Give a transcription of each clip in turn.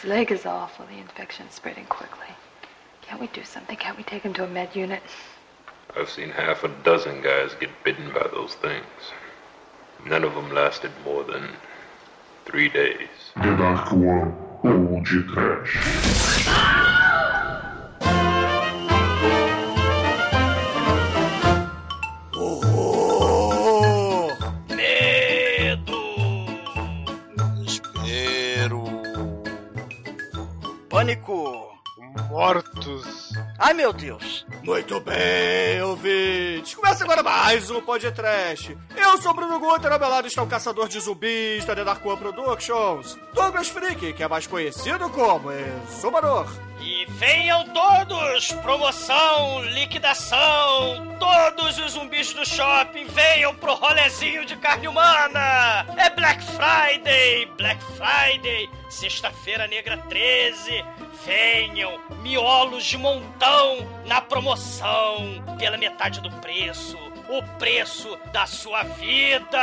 His leg is awful. The infection's spreading quickly. Can't we do something? Can't we take him to a med unit? I've seen half a dozen guys get bitten by those things. None of them lasted more than three days. The Dark One ou de Mortos. Ai meu Deus! Muito bem, ouvintes! Começa agora mais um podcast. Eu sou o Bruno Guter, ao meu lado está o caçador de zumbis da The Dark One Productions, Douglas Freak, que é mais conhecido como Exumador. E venham todos! Promoção, liquidação! Todos os zumbis do shopping venham pro rolezinho de carne humana! É Black Friday! Black Friday! Sexta-feira Negra 13! Venham! Miolos de montão na promoção! Pela metade do preço! O preço da sua vida!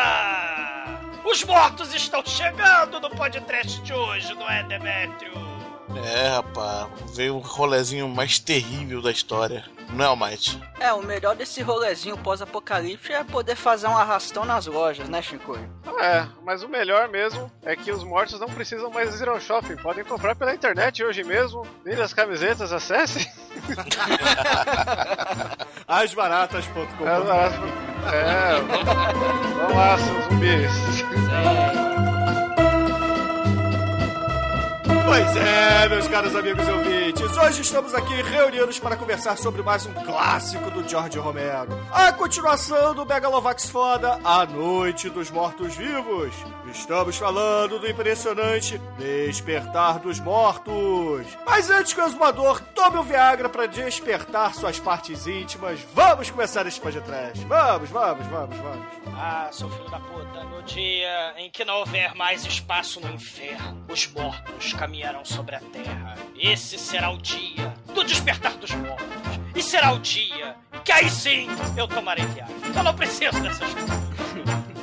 Os mortos estão chegando no podcast de hoje, não é, Demétrio? É, rapaz, veio o rolezinho mais terrível da história. Não é, Almighty? É, o melhor desse rolezinho pós-apocalipse é poder fazer um arrastão nas lojas, né, Chico? É, mas o melhor mesmo é que os mortos não precisam mais ir ao shopping. Podem comprar pela internet hoje mesmo. Vire as camisetas, acesse. Asbaratas.com. É, é, vamos lá, seus zumbis. Pois é, meus caros amigos ouvintes, hoje estamos aqui reunidos para conversar sobre mais um clássico do George Romero. A continuação do Megalovax foda, A Noite dos Mortos-Vivos. Estamos falando do impressionante Despertar dos Mortos. Mas antes que o exumador tome o Viagra para despertar suas partes íntimas, vamos começar esse podcast. Vamos, vamos, vamos, vamos. Ah, seu filho da puta, no dia em que não houver mais espaço no inferno, os mortos caminharão sobre a terra. Esse será o dia do despertar dos mortos. E será o dia que aí sim eu tomarei viagem. Eu não preciso dessas coisas.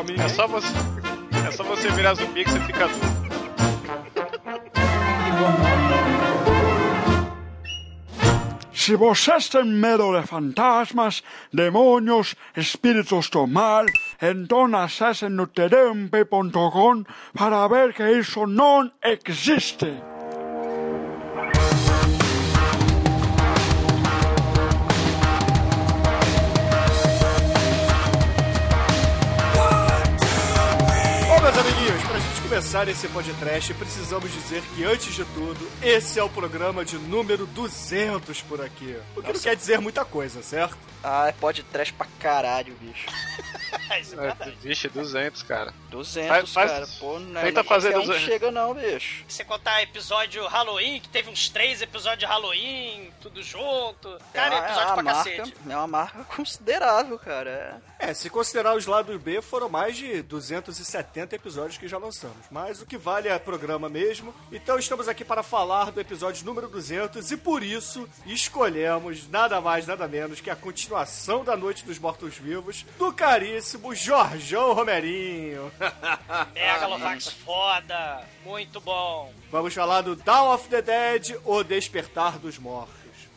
É só você, é só você virar zumbi que você fica duro. Se vocês têm medo de fantasmas, demônios, espíritos do mal, então acessem no tdmp.com para ver que isso não existe. Começar esse podcast, precisamos dizer que, antes de tudo, esse é o programa de número 200 por aqui. O que não quer dizer muita coisa, certo? Ah, é pode trash pra caralho, bicho. É. É, Vixe, 200, cara. 200, Faz- cara. Pô, não é tenta nem fazer qualquer um 200. chega não, bicho. Se você contar episódio Halloween, que teve uns três episódios de Halloween, tudo junto. Cara, é, episódio uma pra marca, cacete. é uma marca considerável, cara. É, se considerar os lados B, foram mais de 270 episódios que já lançamos. Mas o que vale é programa mesmo. Então estamos aqui para falar do episódio número 200 e por isso escolhemos nada mais, nada menos que a continuação da Noite dos Mortos-Vivos do caríssimo Jorjão Romerinho. Megalovax foda, muito bom. Vamos falar do Dawn of the Dead, O Despertar dos Mortos.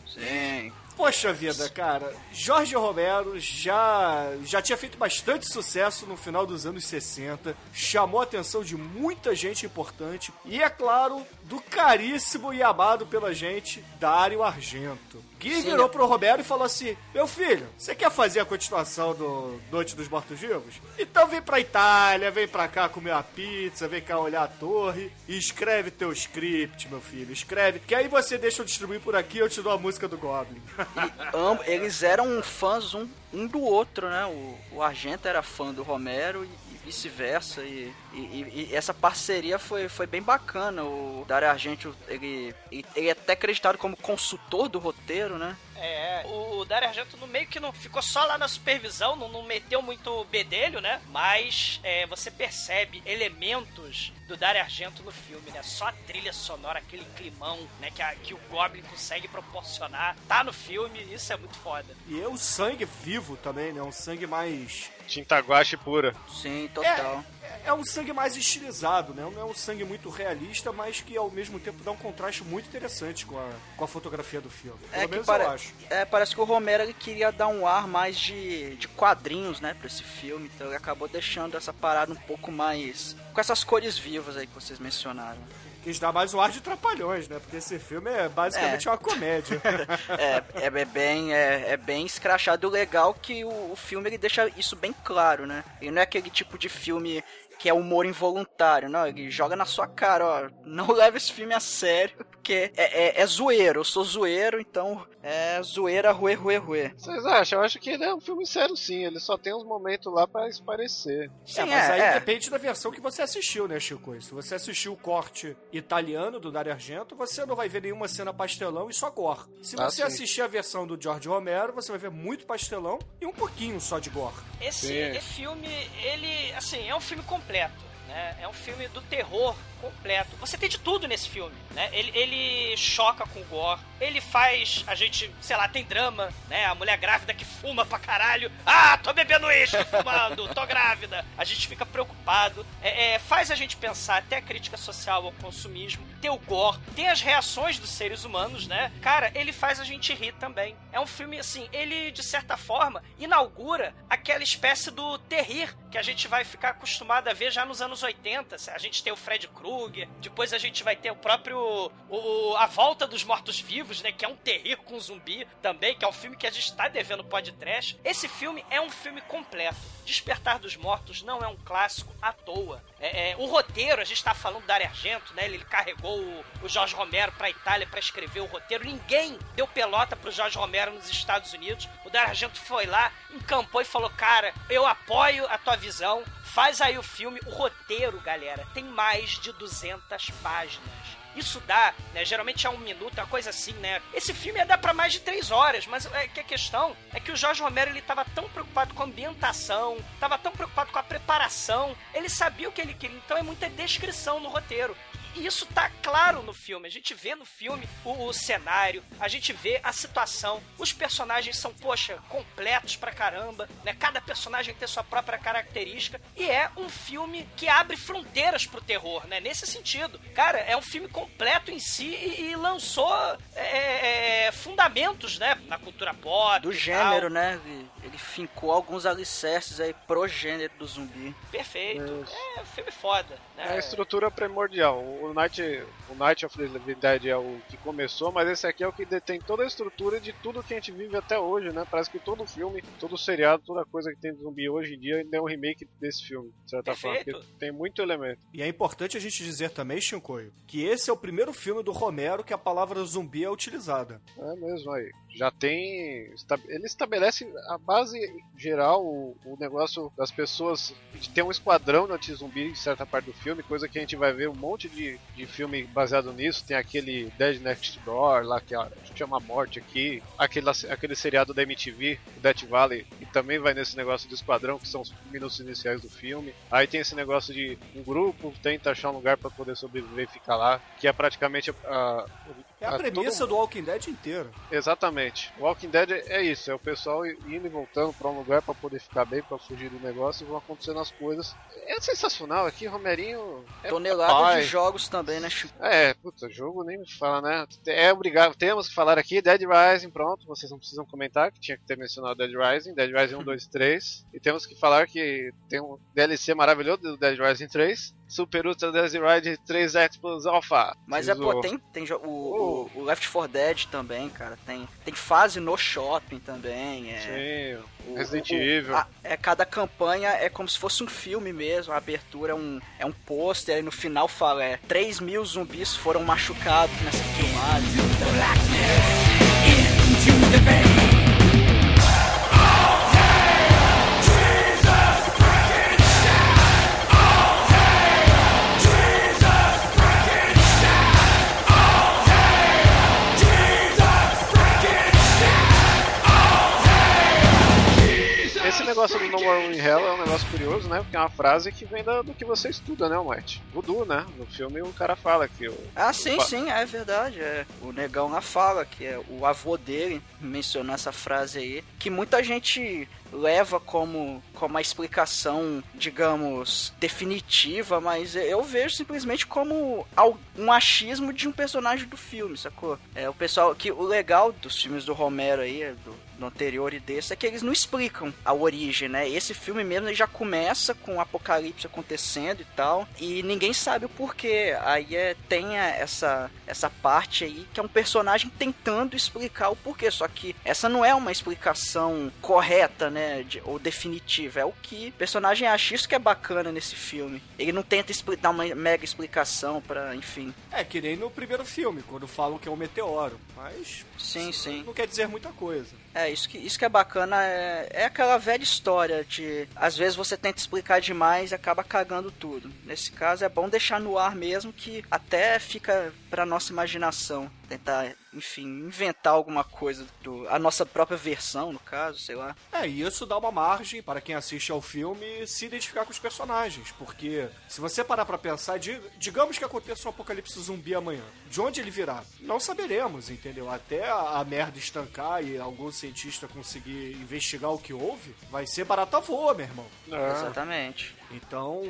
Sim. Poxa vida, cara, Jorge Romero já, já tinha feito bastante sucesso no final dos anos 60, chamou a atenção de muita gente importante e, é claro, do caríssimo e amado pela gente Dário Argento. Que Sim. virou pro Romero e falou assim: Meu filho, você quer fazer a continuação do Noite dos Mortos-Vivos? Então vem pra Itália, vem pra cá comer uma pizza, vem cá olhar a torre e escreve teu script, meu filho. Escreve, que aí você deixa eu distribuir por aqui e eu te dou a música do Goblin. Eles eram fãs um, um do outro, né? O, o Argento era fã do Romero e vice-versa. E, e- e- essa parceria foi, foi bem bacana. O Dario Argento, ele, ele, ele é até acreditado como consultor do roteiro, né? É, o, o Dario Argento no meio que não ficou só lá na supervisão, não, não meteu muito bedelho, né? Mas é, você percebe elementos do Dario Argento no filme, né? Só a trilha sonora, aquele climão, né? Que, a- que o Goblin consegue proporcionar. Tá no filme, isso é muito foda. E é o sangue vivo também, né? Um sangue mais. Tinta guache pura. Sim, total. é um sangue mais estilizado, né? Não é um sangue muito realista, mas que ao mesmo tempo dá um contraste muito interessante com a, com a fotografia do filme. Pelo É que menos eu acho. É, parece que o Romero queria dar um ar mais de, de quadrinhos, né, pra esse filme, então ele acabou deixando essa parada um pouco mais. com essas cores vivas aí que vocês mencionaram. Quis dar mais um ar de trapalhões, né? Porque esse filme é basicamente É. uma comédia. É, é, é bem, é, é bem escrachado. O legal é que o, o filme ele deixa isso bem claro, né? Ele não é aquele tipo de filme que é humor involuntário, não. Ele joga na sua cara, ó. Não leva esse filme a sério, porque é, é, é zoeiro. Eu sou zoeiro, então é zoeira, ruê, ruê, ruê. Vocês acham? Eu acho que ele é um filme sério sim, ele só tem uns momentos lá pra esparecer. Sim, é, mas é, aí é. depende da versão que você assistiu, né, Chico? Se você assistiu o corte italiano do Dario Argento, você não vai ver nenhuma cena pastelão e só gore. Se Ah, você sim. assistir a versão do George Romero, você vai ver muito pastelão e um pouquinho só de gore. Esse, esse filme, ele, assim, é um filme completo, né? É um filme do terror completo. Você tem de tudo nesse filme, né? Ele, ele choca com o gore, ele faz a gente, sei lá, tem drama, né? A mulher grávida que fuma pra caralho. Ah, tô bebendo uísque, fumando, tô grávida. A gente fica preocupado. É, é, faz a gente pensar até a crítica social ao consumismo. Tem o gore, tem as reações dos seres humanos, né? Cara, ele faz a gente rir também. É um filme, assim, ele, de certa forma, inaugura aquela espécie do terrir que a gente vai ficar acostumado a ver já nos anos 80. A gente tem o Fred Krueger, depois a gente vai ter o próprio. O, a Volta dos Mortos-Vivos, né? Que é um terrir com zumbi também, que é um filme que a gente tá devendo podcast. Esse filme é um filme completo. Despertar dos Mortos não é um clássico à toa. É, é, o roteiro, a gente tá falando da Argento, né? Ele, ele carregou o, Jorge Romero pra Itália pra escrever o roteiro. Ninguém deu pelota pro Jorge Romero nos Estados Unidos. O Dario Argento foi lá, encampou e falou: Cara, eu apoio a tua visão, faz aí o filme. O roteiro, galera, tem mais de 200 páginas. Isso dá, né? Geralmente é um minuto, uma coisa assim, né? Esse filme ia dar pra mais de três horas, mas é que a questão é que o Jorge Romero ele tava tão preocupado com a ambientação, tava tão preocupado com a preparação, ele sabia o que ele queria, então é muita descrição no roteiro. E isso tá claro no filme. A gente vê no filme o, o cenário, a gente vê a situação. Os personagens são, poxa, completos pra caramba, né? Cada personagem tem sua própria característica. E é um filme que abre fronteiras pro terror, né? Nesse sentido. Cara, é um filme completo em si e, e lançou é, é, fundamentos, né? Na cultura pop. Do gênero, tal. né? Ele, ele fincou alguns alicerces aí pro gênero do zumbi. Perfeito. É um filme foda. É Né? a estrutura primordial. O Night, o Night of the Living Dead é o que começou, mas esse aqui é o que detém toda a estrutura de tudo que a gente vive até hoje, né? Parece que todo filme, todo seriado, toda coisa que tem de zumbi hoje em dia ainda é um remake desse filme, de certa forma. Perfeito. Porque tem muito elemento. E é importante a gente dizer também, Shinkoio, que esse é o primeiro filme do Romero que a palavra zumbi é utilizada. É mesmo aí. Já tem. Ele estabelece a base geral, o, o negócio das pessoas de ter um esquadrão de anti-zumbi em certa parte do filme, coisa que a gente vai ver um monte de, de filme baseado nisso. Tem aquele Dead Next Door lá, que a- chama Morte aqui, aquele, aquele seriado da MTV, Death Valley, que também vai nesse negócio do esquadrão, que são os minutos iniciais do filme. Aí tem esse negócio de um grupo tenta achar um lugar para poder sobreviver e ficar lá, que é praticamente a. a- É a a- premissa do Walking Dead inteiro. Exatamente. Walking Dead é isso, é o pessoal indo e voltando pra um lugar pra poder ficar bem, pra fugir do negócio e vão acontecendo as coisas. É sensacional aqui, Romerinho. É Tonelada pai. de jogos também, né, Chico? É, puta, jogo nem me fala, né? É obrigado, temos que falar aqui, Dead Rising, pronto, vocês não precisam comentar, que tinha que ter mencionado Dead Rising, Dead Rising 1, 2, 3. E temos que falar que tem um DLC maravilhoso do Dead Rising 3, Super Ultra Dead Rising 3 X Plus Alpha. Mas é, pô, tem, tem o, o, o Left 4 Dead também, cara. Tem, tem fase no shopping também. É, Sim, o- Resident o- Evil. a- é, cada campanha é como se fosse um filme mesmo. A abertura é um, é um pôster, aí no final fala: é, 3 mil zumbis foram machucados nessa filmagem. Esse negócio negócio do No More in Hell é um negócio curioso, né? Porque é uma frase que vem da- do que você estuda, né, White? Voodoo, né? No filme o cara fala que o. Ah, sim, Opa. sim, é verdade. É. O negão lá fala que é o avô dele mencionou essa frase aí, que muita gente leva como, como a explicação, digamos, definitiva, mas eu vejo simplesmente como um achismo de um personagem do filme, sacou? É o pessoal que o legal dos filmes do Romero aí, do, do anterior e desse, é que eles não explicam a origem, né? Esse filme mesmo já começa com o apocalipse acontecendo e tal, e ninguém sabe o porquê. Aí é, tem essa, essa parte aí que é um personagem tentando explicar o porquê, só que essa não é uma explicação correta, né? de- ou definitiva. É o que o personagem acha. Isso que é bacana nesse filme. Ele não tenta dar uma mega explicação pra, enfim. É, que nem no primeiro filme, quando falam que é um meteoro. Mas Sim, sim. não quer dizer muita coisa. É, isso que, isso que é bacana é, é aquela velha história de às vezes você tenta explicar demais e acaba cagando tudo. Nesse caso é bom deixar no ar mesmo que até fica pra nossa imaginação. Tentar, enfim, inventar alguma coisa do. A nossa própria versão, no caso, sei lá. É, e isso dá uma margem para quem assiste ao filme se identificar com os personagens, porque se você parar pra pensar, di- digamos que aconteça um apocalipse zumbi amanhã, de onde ele virá? Não saberemos, entendeu? Até a, a merda estancar e algum cientista conseguir investigar o que houve, vai ser barata voa, meu irmão. Ah, Exatamente. Então,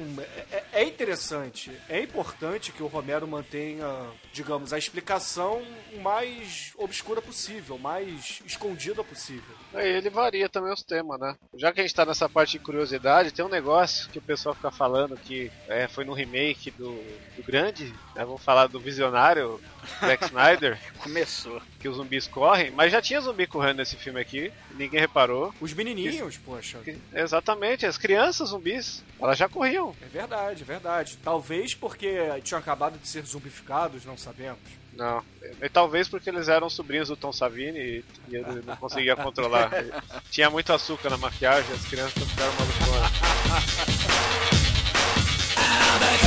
é, é- é interessante, é importante que o Romero mantenha, digamos, a explicação mais obscura possível, mais escondida possível. Aí ele varia também os temas, né? Já que a gente tá nessa parte de curiosidade, tem um negócio que o pessoal fica falando que é, foi no remake do, do grande, né? Vamos falar do visionário Zack Snyder, Começou. que os zumbis correm, mas já tinha zumbi correndo nesse filme aqui, ninguém reparou. Os menininhos, poxa, Que- Exatamente, as crianças zumbis, elas já corriam. É verdade, é verdade. Talvez porque tinham acabado de ser zumbificados, não sabemos. Não, e talvez porque eles eram sobrinhos do Tom Savini e, e ele não conseguia controlar. Tinha muito açúcar na maquiagem, as crianças ficaram maluconas.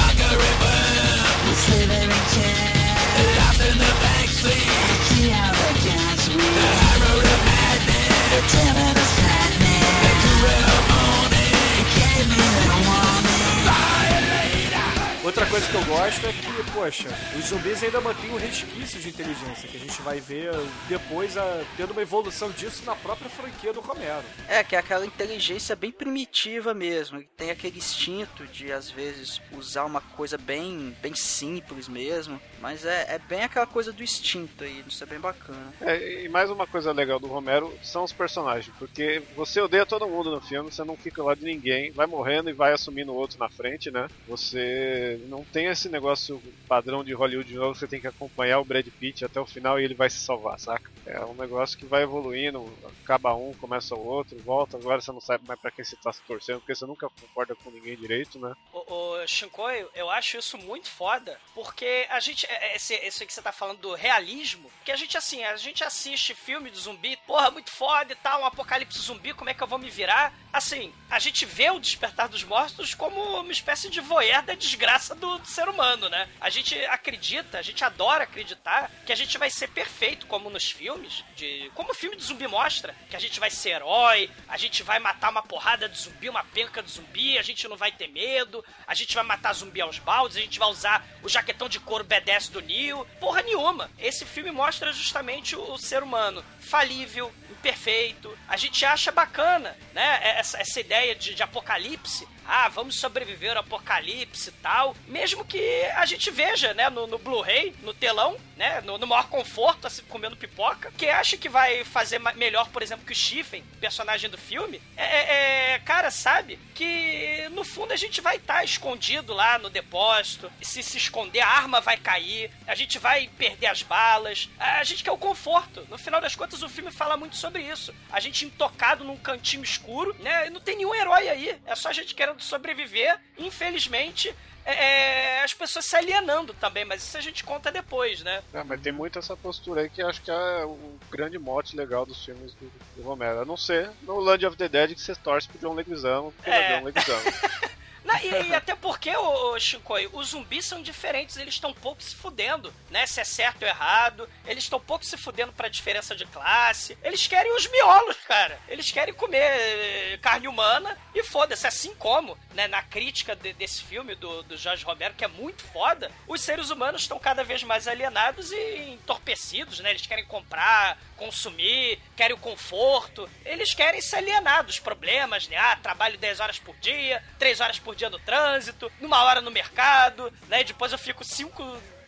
gosto é que, poxa, os zumbis ainda mantêm um resquício de inteligência, que a gente vai ver depois a, tendo uma evolução disso na própria franquia do Romero. É, que é aquela inteligência bem primitiva mesmo. que Tem aquele instinto de, às vezes, usar uma coisa bem, bem simples mesmo. Mas é, é bem aquela coisa do instinto aí. Isso é bem bacana. É, e mais uma coisa legal do Romero são os personagens, porque você odeia todo mundo no filme, você não fica lá de ninguém, vai morrendo e vai assumindo o outro na frente, né? Você não tem esse negócio padrão de Hollywood de novo, você tem que acompanhar o Brad Pitt até o final e ele vai se salvar, saca? É um negócio que vai evoluindo, acaba um, começa o outro, volta, agora você não sabe mais pra quem você tá se torcendo, porque você nunca concorda com ninguém direito, né? O, o Shinkoi, eu acho isso muito foda, porque a gente, é- é- esse, esse que você tá falando do realismo, que a gente, assim, a gente assiste filme de zumbi, porra, muito foda e tal, um apocalipse zumbi, como é que eu vou me virar? Assim, a gente vê o Despertar dos Mortos como uma espécie de voyeur da desgraça do, do ser humano, né? A gente acredita, a gente adora acreditar que a gente vai ser perfeito, como nos filmes, de como o filme de zumbi mostra, que a gente vai ser herói, a gente vai matar uma porrada de zumbi, uma penca de zumbi, a gente não vai ter medo, a gente vai matar zumbi aos baldes, a gente vai usar o jaquetão de couro B10 do Neo. Porra nenhuma. Esse filme mostra justamente o, o ser humano falível, imperfeito. A gente acha bacana, né? Essa, essa ideia de, de apocalipse. Ah, vamos sobreviver ao apocalipse e tal. Mesmo que a gente veja, né, no, no Blu-ray, no telão, né, no, no maior conforto, assim, comendo pipoca, que acha que vai fazer melhor, por exemplo, que o Stephen, personagem do filme, é, é- é- cara, sabe que no fundo a gente vai estar escondido lá no depósito, se se esconder, a arma vai cair, a gente vai perder as balas, a gente quer o conforto. No final das contas, o filme fala muito sobre isso. A gente intocado num cantinho escuro, né, e não tem nenhum herói aí, é só a gente querendo sobreviver, infelizmente. é, é, as pessoas se alienando também, mas isso a gente conta depois, né? É, mas tem muito essa postura aí que acho que é o grande mote legal dos filmes do, do Romero. A não ser no Land of the Dead que você torce pro John Leguizamo, porque é É. John Leguizamo. Na- e, e até porque, ô, ô, Shinkoi, os zumbis são diferentes, eles estão pouco se fudendo, né? Se é certo ou errado. Eles estão pouco se fudendo pra diferença de classe. Eles querem os miolos, cara. Eles querem comer eh, carne humana e foda-se. Assim como, né, na crítica de- desse filme do, do Jorge Romero, que é muito foda, os seres humanos estão cada vez mais alienados e entorpecidos, né? Eles querem comprar, consumir, querem o conforto. Eles querem se alienar dos problemas, né? Ah, trabalho 10 horas por dia, 3 horas por dia no trânsito, numa hora no mercado, né? E depois eu fico 5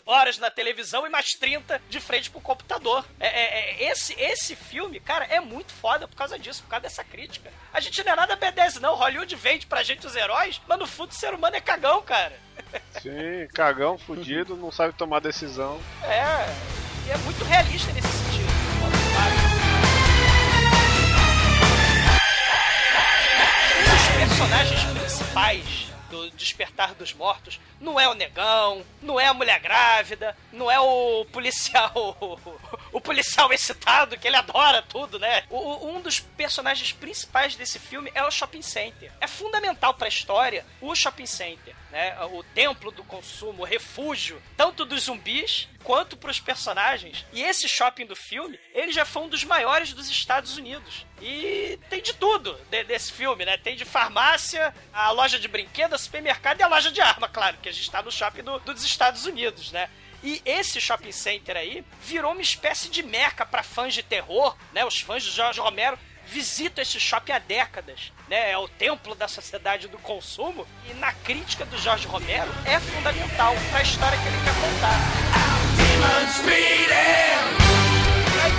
horas na televisão e mais 30 de frente pro computador. É, é- é- esse, esse filme, cara, é muito foda por causa disso, por causa dessa crítica. A gente não é nada B10, não. Hollywood vende pra gente os heróis, mas no fundo o ser humano é cagão, cara. Sim, cagão, fudido, não sabe tomar decisão. É. E é muito realista nesse sentido. Dos personagens do Despertar dos Mortos não é o negão, não é a mulher grávida, não é o policial. O policial excitado, que ele adora tudo, né? O- um dos personagens principais desse filme é o shopping center. É fundamental pra história o shopping center, né? O templo do consumo, o refúgio, tanto dos zumbis quanto pros personagens. E esse shopping do filme, ele já foi um dos maiores dos Estados Unidos. E tem de tudo de- desse filme, né? Tem de farmácia, a loja de brinquedos, a supermercado e a loja de arma, claro, que a gente tá no shopping do- dos Estados Unidos, né? E esse shopping center aí virou uma espécie de meca para fãs de terror, né? Os fãs do Jorge Romero visitam esse shopping há décadas, né? É o templo da sociedade do consumo e na crítica do Jorge Romero é fundamental para a história que ele quer contar.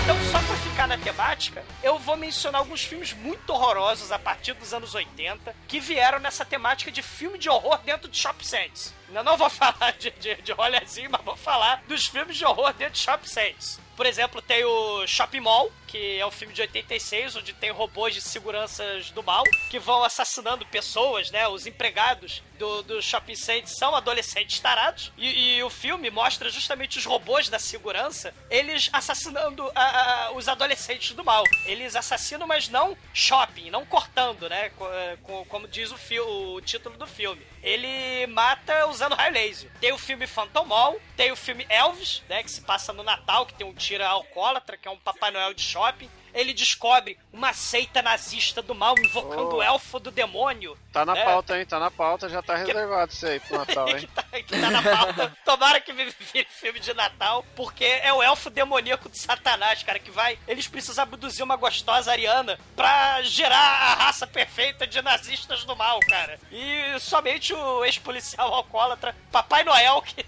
Então, só pra ficar na temática, eu vou mencionar alguns filmes muito horrorosos a partir dos anos 80 que vieram nessa temática de filme de horror dentro de shopping centers. Eu não vou falar de, de, de rolezinho, mas vou falar dos filmes de horror dentro de shopping centers. Por exemplo, tem o Shopping Mall, que é um filme de 86, onde tem robôs de seguranças do mal que vão assassinando pessoas, né? Os empregados do, do shopping center são adolescentes tarados. E, e o filme mostra justamente os robôs da segurança, eles assassinando a- a- os adolescentes do mal. Eles assassinam, mas não shopping, não cortando, né? É, co- Como diz o, o título do filme. Ele mata usando raio laser. Tem o filme Phantom Mall, tem o filme Elvis, né? Que se passa no Natal, que tem um tira alcoólatra, que é um Papai Noel de shopping. Ele descobre uma seita nazista do mal invocando Oh. o elfo do demônio. Tá na né? pauta, hein? Tá na pauta, já tá reservado isso aí pro Natal, que, hein? tá, que tá na pauta. Tomara que vire filme de Natal, porque é o elfo demoníaco de Satanás, cara, que vai. Eles precisam abduzir uma gostosa ariana pra gerar a raça perfeita de nazistas do mal, cara. E somente o ex-policial alcoólatra, Papai Noel, que.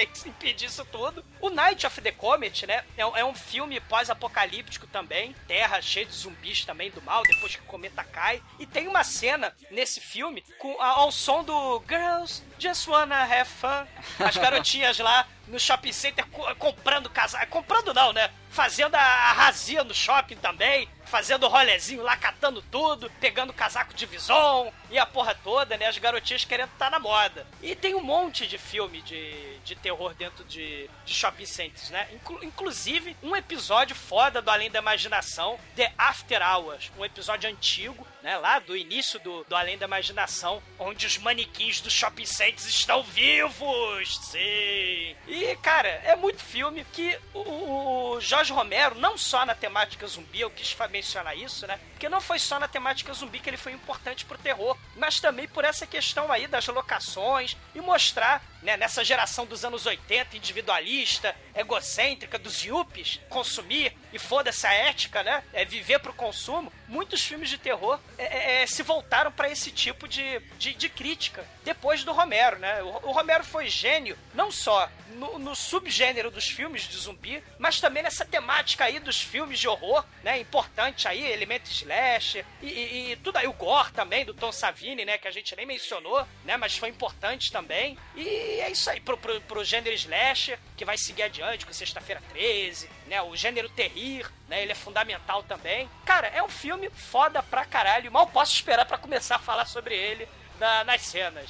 Tem que impedir isso tudo. O Night of the Comet, né? É, um- é um filme pós-apocalíptico também. Terra cheia de zumbis também do mal, depois que o cometa cai. E tem uma cena nesse filme com, ao som do Girls Just Wanna Have Fun. As garotinhas lá no shopping center co- comprando casaco. Comprando não, né? Fazendo a, a razia no shopping também. Fazendo rolezinho lá, catando tudo. Pegando casaco de vison e a porra toda, né? As garotinhas querendo estar na moda. E tem um monte de filme de, de terror dentro de, de shopping centers, né? Inclu- inclusive, um episódio foda do Além da Imaginação, The After Hours. Um episódio antigo, né? Lá do início do, do Além da Imaginação, onde os manequins do shopping centers estão vivos! Sim! E, cara, é muito filme que o, o Jorge Romero, não só na temática zumbi, eu quis fa- mencionar isso, né? Porque não foi só na temática zumbi que ele foi importante pro terror, mas também por essa questão aí das locações e mostrar, né, nessa geração dos anos 80, individualista, egocêntrica, dos yuppies, consumir e foda-se a ética, né? É viver pro consumo. Muitos filmes de terror é, é, é, se voltaram para esse tipo de, de, de crítica depois do Romero, né? O, o Romero foi gênio, não só no, no subgênero dos filmes de zumbi, mas também nessa temática aí dos filmes de horror, né? Importante aí, elemento slasher e, e- e tudo aí, o gore também, do Tom Savini, né? Que a gente nem mencionou, né? Mas foi importante também. E é isso aí, pro, pro, pro gênero slasher, que vai seguir adiante com Sexta-feira 13, né? O gênero terrir, né? Ele é fundamental também. Cara, é um filme foda pra caralho. Mal posso esperar pra começar a falar sobre ele na- nas cenas.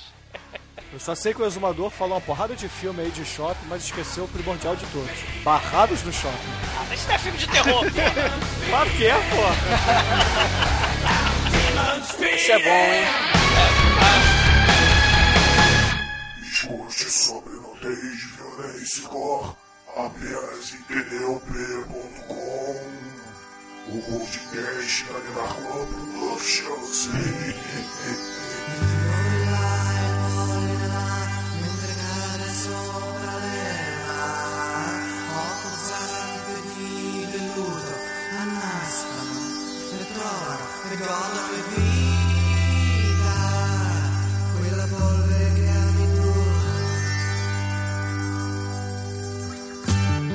Eu só sei que o exumador falou uma porrada de filme aí de shopping, mas esqueceu o primordial de todos. Barrados no shopping. Ah, mas isso não é filme de terror, porra. Claro que é, pô. Isso é bom, hein? Podcast sobre nudez, violência e gore. Apenas em tdop.com. O podcast da Minarcoa Productions.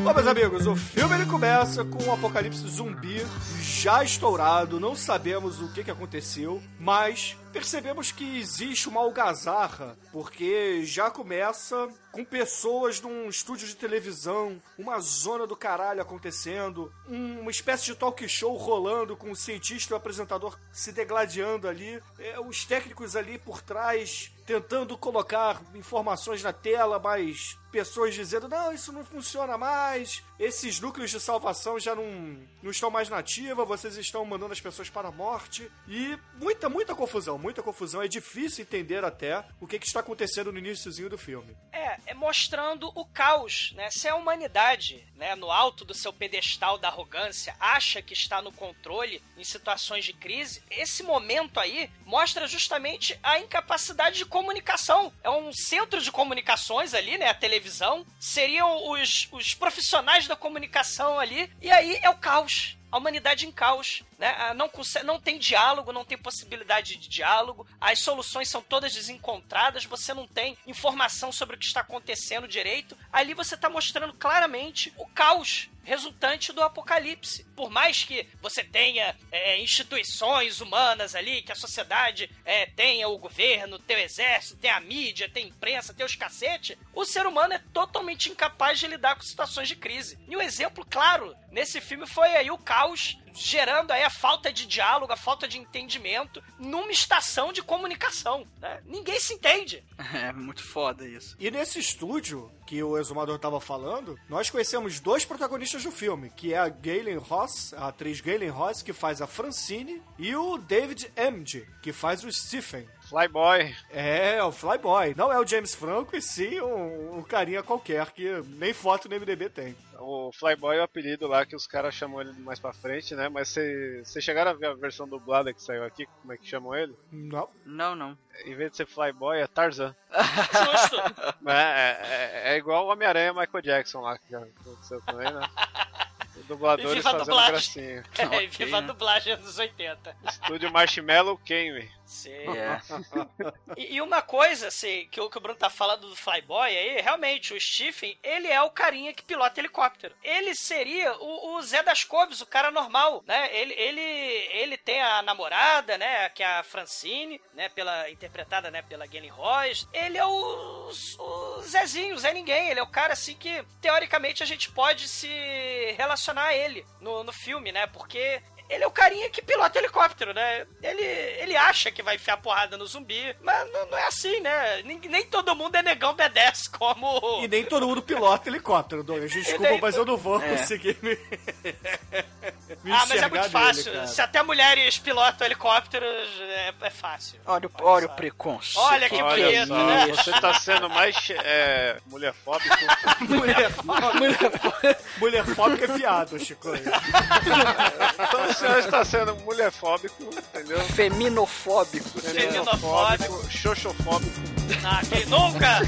Bom, meus amigos, o filme ele começa com um apocalipse zumbi já estourado. Não sabemos o que, que aconteceu, mas percebemos que existe uma algazarra, porque já começa com pessoas num estúdio de televisão, uma zona do caralho acontecendo, um- uma espécie de talk show rolando com o cientista e o apresentador se degladiando ali, é, os técnicos ali por trás tentando colocar informações na tela, mas pessoas dizendo, não, isso não funciona mais, esses núcleos de salvação já não, não estão mais na ativa, vocês estão mandando as pessoas para a morte. E muita, muita confusão, muita confusão. É difícil entender até o que, que está acontecendo no iníciozinho do filme. É, é mostrando o caos, né? Se a humanidade, né, no alto do seu pedestal da arrogância, acha que está no controle em situações de crise, esse momento aí mostra justamente a incapacidade de comunicação. É um centro de comunicações ali, né? A televisão. Seriam os, os profissionais da comunicação ali. E aí é o caos. A humanidade em caos, né? Ah, Não, consegue, não tem diálogo, não tem possibilidade de diálogo, as soluções são todas desencontradas, você não tem informação sobre o que está acontecendo direito. Ali você está mostrando claramente o caos resultante do apocalipse. Por mais que você tenha é, instituições humanas ali, que a sociedade é, tenha o governo, tenha o exército, tenha a mídia, tenha a imprensa, tenha os cacete, o ser humano é totalmente incapaz de lidar com situações de crise. E um exemplo claro nesse filme foi aí o caos gerando aí a falta de diálogo, a falta de entendimento numa estação de comunicação. né? Ninguém se entende. É muito foda isso. E nesse estúdio que o exumador estava falando, nós conhecemos dois protagonistas do filme, que é a Galen Ross, a atriz Galen Ross, que faz a Francine, e o David Emge, que faz o Stephen. Flyboy. É, o Flyboy. Não é o James Franco, e sim um, um carinha qualquer que nem foto no MDB tem. O Flyboy é o apelido lá que os caras chamam ele mais pra frente, né? Mas vocês chegaram a ver a versão dublada que saiu aqui? Como é que chamam ele? Não. Não, não. Em vez de ser Flyboy, é Tarzan. Justo. É, é, é igual o Homem-Aranha Michael Jackson lá, que já aconteceu também, né? O dublador viva a fazendo dublagem. gracinha. É, Ok, viva a né? dublagem dos 80. Estúdio Marshmallow Kenway. Sim. É. E, e uma coisa, assim, que o, que o Bruno tá falando do Flyboy aí, realmente, o Stephen, ele é o carinha que pilota helicóptero. Ele seria o, o Zé das Couves, o cara normal, né? Ele, ele, ele tem a namorada, né, que é a Francine, né, pela, interpretada, né, pela Galen Ross. Ele é o, o Zezinho, o Zé Ninguém. Ele é o cara, assim, que, teoricamente, a gente pode se relacionar a ele no, no filme, né? Porque ele é o carinha que pilota helicóptero, né? Ele, ele acha que vai enfiar porrada no zumbi, mas não, não é assim, né? Nem, nem todo mundo é negão B10 como. E nem todo mundo pilota helicóptero, Douglas. Desculpa, nem mas eu não vou É. conseguir me. me ah, mas é muito fácil. Se até mulheres pilotam helicópteros, é, é fácil. Olha, o- olha o preconceito. Olha que Olha bonito, só, né? você tá sendo mais é, mulherfóbico. Mulher, mulher fóbica é fiado, Chico. O senhor está sendo mulherfóbico, entendeu? Feminofóbico. Feminofóbico. xoxofóbico. Ah, que nunca!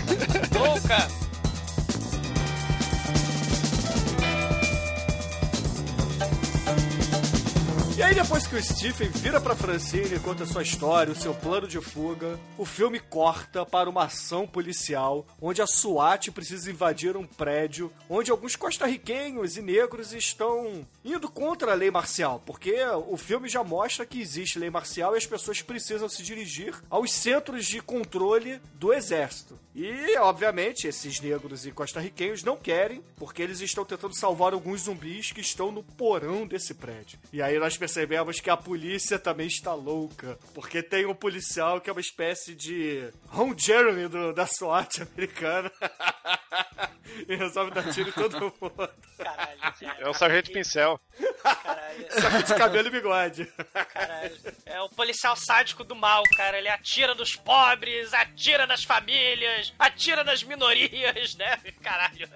nunca! E aí, depois que o Stephen vira pra Francine e conta sua história, o seu plano de fuga, o filme corta para uma ação policial onde a SWAT precisa invadir um prédio onde alguns costarriquenhos e negros estão indo contra a lei marcial, porque o filme já mostra que existe lei marcial e as pessoas precisam se dirigir aos centros de controle do exército. E, obviamente, esses negros e costarriquenhos não querem, porque eles estão tentando salvar alguns zumbis que estão no porão desse prédio. E aí nós que a polícia também está louca, porque tem um policial que é uma espécie de Ron Jeremy do- da SWAT americana. e resolve dar tiro em todo mundo. Caralho, cara. É o Sargento Pincel. Caralho. Só que de cabelo e bigode. Caralho. É o policial sádico do mal, cara. Ele atira nos pobres, atira nas famílias, atira nas minorias, né? Caralho.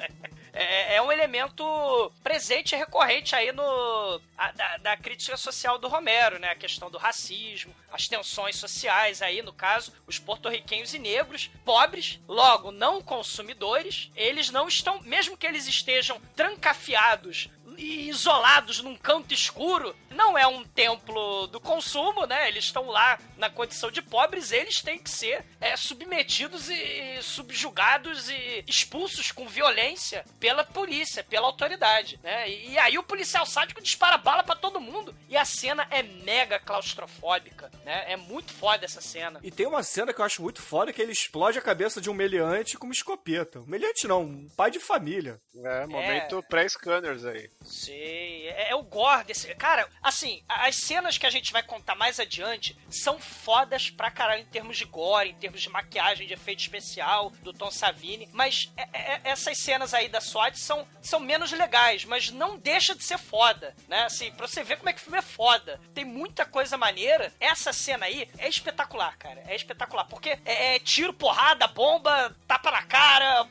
É, é um elemento presente e recorrente aí no a, da, da crítica social do Romero, né? A questão do racismo, as tensões sociais aí, no caso, os porto-riquenhos e negros, pobres, logo não consumidores, eles não estão, mesmo que eles estejam trancafiados isolados num canto escuro. Não é um templo do consumo, né? Eles estão lá na condição de pobres, eles têm que ser é, submetidos e subjugados e expulsos com violência pela polícia, pela autoridade, né? E, e aí o policial sádico dispara bala para todo mundo e a cena é mega claustrofóbica, né? É muito foda essa cena. E tem uma cena que eu acho muito foda que ele explode a cabeça de um meliante com uma escopeta. Um meliante não, um pai de família. É, momento pré-scanners aí. Sei, é, é o gore desse. Cara, assim, as cenas que a gente vai contar mais adiante são fodas pra caralho em termos de gore, em termos de maquiagem, de efeito especial do Tom Savini. Mas é- é- essas cenas aí da SWAT são, são menos legais, mas não deixa de ser foda, né? Assim, pra você ver como é que o filme é foda. Tem muita coisa maneira. Essa cena aí é espetacular, cara. É espetacular. Porque é, é tiro, porrada, bomba, tapa na cara,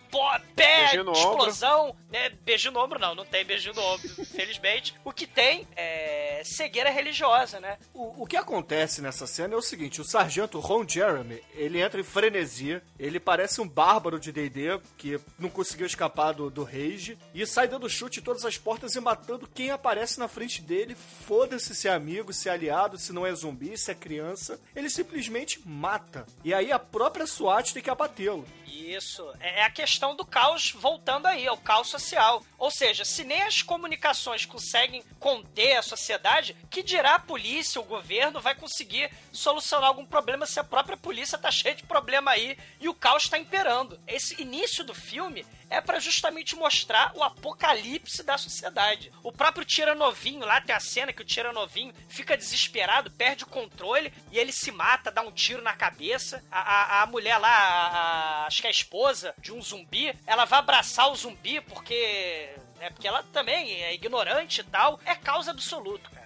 pé, Beijinho no ombro. explosão. Né? Beijo no ombro, não. Não tem beijo no ombro, felizmente. O que tem é cegueira religiosa, né? O, o que acontece nessa cena é o seguinte: o sargento Ron Jeremy ele entra em frenesia, ele parece um bárbaro de DD que não conseguiu escapar do, do rage e sai dando chute em todas as portas e matando quem aparece na frente dele. Foda-se se é amigo, se é aliado, se não é zumbi, se é criança. Ele simplesmente mata. E aí a própria SWAT tem que abatê-lo. Isso. É é a questão do caos voltando aí, é o caos social. Ou seja, se nem as comunicações conseguem conter a sociedade, que dirá a polícia, o governo vai conseguir solucionar algum problema se a própria polícia tá cheia de problema aí e o caos tá imperando. Esse início do filme é para justamente mostrar o apocalipse da sociedade. O próprio Tira Novinho, lá tem a cena que o Tira Novinho fica desesperado, perde o controle e ele se mata, dá um tiro na cabeça. A, a, a mulher lá, a- acho que é a esposa de um zumbi, ela vai abraçar o zumbi porque. É porque ela também é ignorante e tal. É causa absoluto, cara.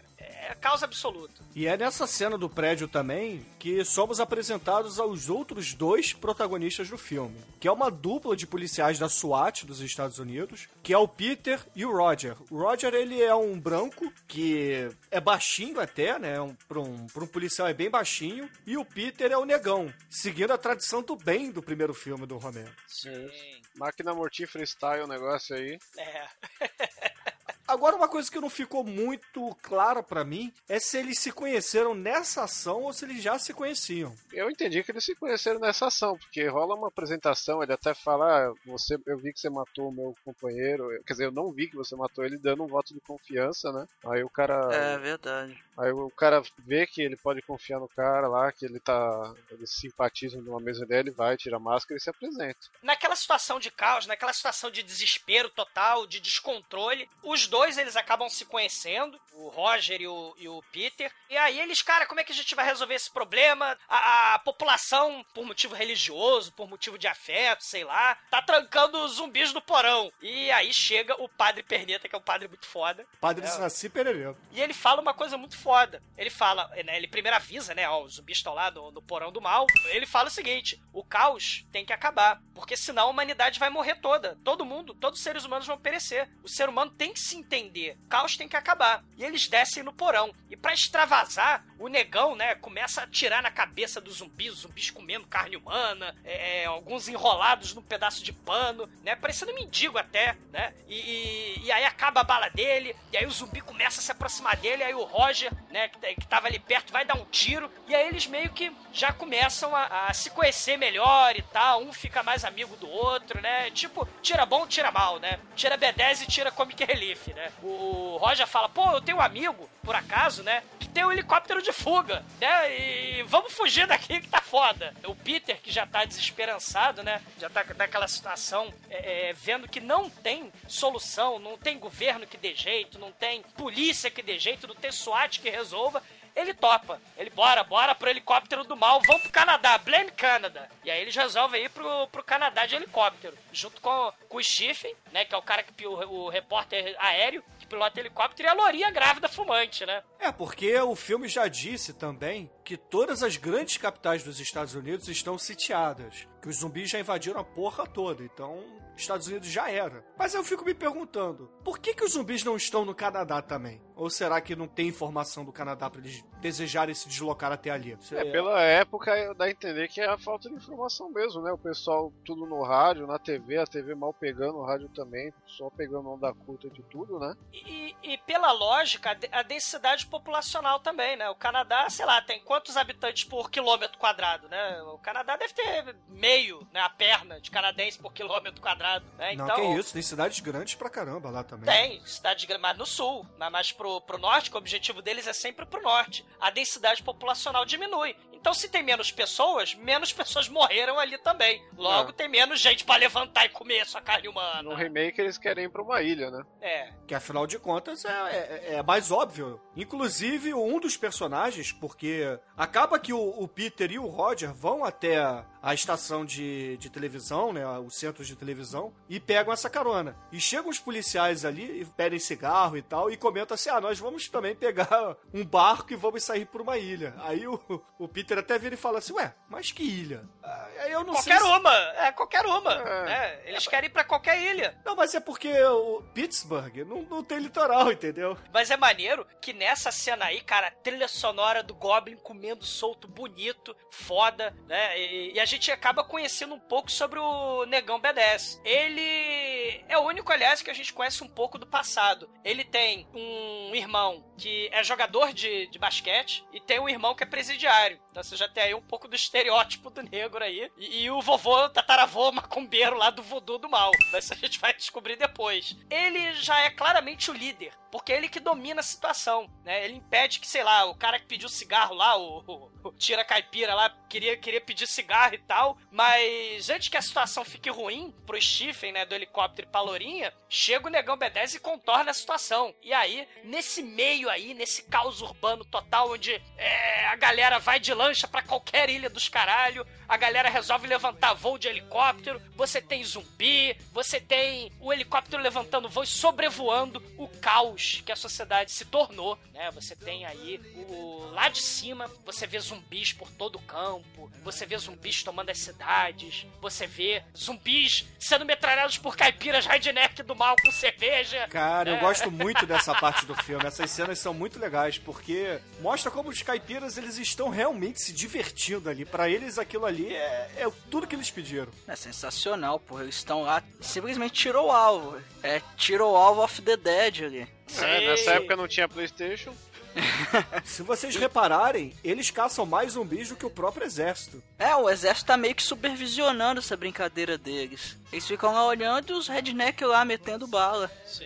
É causa absoluta. E é nessa cena do prédio também que somos apresentados aos outros dois protagonistas do filme, que é uma dupla de policiais da SWAT dos Estados Unidos, que é o Peter e o Roger. O Roger ele é um branco que é baixinho até, né? Um, para um, pra um policial é bem baixinho, e o Peter é o negão, seguindo a tradição do bem do primeiro filme do Romero. Sim. Máquina mortífera style o negócio aí. É. Agora, uma coisa que não ficou muito clara pra mim é se eles se conheceram nessa ação ou se eles já se conheciam. Eu entendi que eles se conheceram nessa ação, porque rola uma apresentação, ele até fala, ah, você, eu vi que você matou o meu companheiro, quer dizer, eu não vi que você matou ele, dando um voto de confiança, né? Aí o cara, É verdade. Aí o cara vê que ele pode confiar no cara lá, que ele tá, eles simpatizam numa mesma ideia, ele vai, tira a máscara e se apresenta. naquela situação de caos, naquela situação de desespero total, de descontrole, os dois eles acabam se conhecendo, o Roger e o, e o Peter, e aí eles, cara, como é que a gente vai resolver esse problema? A, a população, por motivo religioso, por motivo de afeto, sei lá, tá trancando os zumbis no porão. E aí chega o padre Perneta, que é um padre muito foda, Padre É. Saci Pererê. e ele fala uma coisa muito foda. Ele fala, né, ele primeiro avisa, né, ó, os zumbis estão lá no, no porão do mal. Ele fala o seguinte: o caos tem que acabar, porque senão a humanidade vai morrer toda. Todo mundo, todos os seres humanos vão perecer. O ser humano tem que se entender. O caos tem que acabar. E eles descem no porão. E pra extravasar, o negão, né, começa a atirar na cabeça dos zumbis, zumbis comendo carne humana, é, é, alguns enrolados num pedaço de pano, né, parecendo mendigo até, né? E, e, e aí acaba a bala dele, e aí o zumbi começa a se aproximar dele, aí o Roger, né, que, que tava ali perto, vai dar um tiro, e aí eles meio que já começam a, a se conhecer melhor e tal, um fica mais amigo do outro, né? Tipo, tira bom, tira mal, né? Tira B10 e tira Comic Relief, né? O Roger fala, pô, eu tenho um amigo, por acaso, né, tem um helicóptero de fuga, né? E vamos fugir daqui que tá foda. O Peter, que já tá desesperançado, né? Já tá naquela situação, é, é, vendo que não tem solução, não tem governo que dê jeito, não tem polícia que dê jeito, não tem SWAT que resolva. ele topa. Ele bora, bora pro helicóptero do mal, vão pro Canadá, blame Canada. E aí eles resolvem ir pro, pro Canadá de helicóptero, junto com, com o Stephen, né, que é o cara que o, o repórter aéreo que pilota helicóptero e a Lourinha grávida fumante, né? É, porque o filme já disse também que todas as grandes capitais dos Estados Unidos estão sitiadas. Que os zumbis já invadiram a porra toda. Então, Estados Unidos já era. Mas eu fico me perguntando, por que, que os zumbis não estão no Canadá também? Ou será que não tem informação do Canadá para eles desejarem se deslocar até ali? É, pela época dá a entender que é a falta de informação mesmo, né? O pessoal tudo no rádio, na TV, a TV mal pegando, o rádio também, só pegando onda curta de tudo, né? E, e pela lógica, a densidade populacional também, né? O Canadá, sei lá, tem quantos habitantes por quilômetro quadrado, né? O Canadá deve ter meio, né? A perna de canadense por quilômetro quadrado, né? Não, então, que isso, tem cidades grandes pra caramba lá também. Tem, cidades grandes, mas no sul, mas pro, pro norte, que o objetivo deles é sempre pro norte. A densidade populacional diminui. Então, se tem menos pessoas, menos pessoas morreram ali também. Logo, É. tem menos gente pra levantar e comer sua carne humana. No remake eles querem ir pra uma ilha, né? É. Que afinal de contas é, é, é mais óbvio. Inclusive, um dos personagens, porque acaba que o, o Peter e o Roger vão até a estação de, de televisão, né? O centro de televisão, e pegam essa carona. E chegam os policiais ali e pedem cigarro e tal, e comentam assim: ah, nós vamos também pegar um barco e vamos sair por uma ilha. Aí o, o Peter até vira e fala assim: ué, mas que ilha? Ah, Aí eu não Qualquer sei. se- uma, é qualquer uma. É. né? Eles querem ir pra qualquer ilha. Não, mas é porque o Pittsburgh não, não tem litoral, entendeu? Mas é maneiro que nessa cena aí, cara, trilha sonora do Goblin comendo solto, bonito, foda, né? E, e a gente acaba conhecendo um pouco sobre o Negão B10. Ele é o único, aliás, que a gente conhece um pouco do passado. Ele tem um irmão que é jogador de, de basquete e tem um irmão que é presidiário. Então você já tem aí um pouco do estereótipo do negro aí. E, e o vovô, tataravô, macumbeiro lá do voodoo do mal. Mas a gente vai descobrir depois. Ele já é claramente o líder, porque é ele que domina a situação, né? Ele impede que, sei lá, o cara que pediu cigarro lá, o, o, o tira caipira lá, queria, queria pedir cigarro e tal, mas antes que a situação fique ruim pro Stephen, né, do helicóptero e pra Lourinha, chega o Negão B10 e contorna a situação. E aí, nesse meio aí, nesse caos urbano total, onde é, a galera vai de lancha pra qualquer ilha dos caralho, a galera resolve levantar voo de helicóptero, você tem zumbi, você tem o helicóptero levantando voo e sobrevoando o caos que a sociedade se tornou, né? Você tem aí o lá de cima, você vê zumbis por todo o campo, você vê zumbis tomando as cidades, você vê zumbis sendo metralhados por caipiras redneck do mal com cerveja. Cara, eu É. gosto muito dessa parte do filme. Essas cenas são muito legais porque mostra como os caipiras eles estão realmente se divertindo ali. Pra eles aquilo ali é, é tudo que eles pediram. É sensacional, porra. Eles estão lá, simplesmente tirou o alvo. É, tirou o alvo of the dead ali. É, nessa época não tinha Playstation. Se vocês repararem, eles caçam mais zumbis do que o próprio exército. É, o exército tá meio que supervisionando essa brincadeira deles. Eles ficam lá olhando e os redneck lá metendo bala. Sim,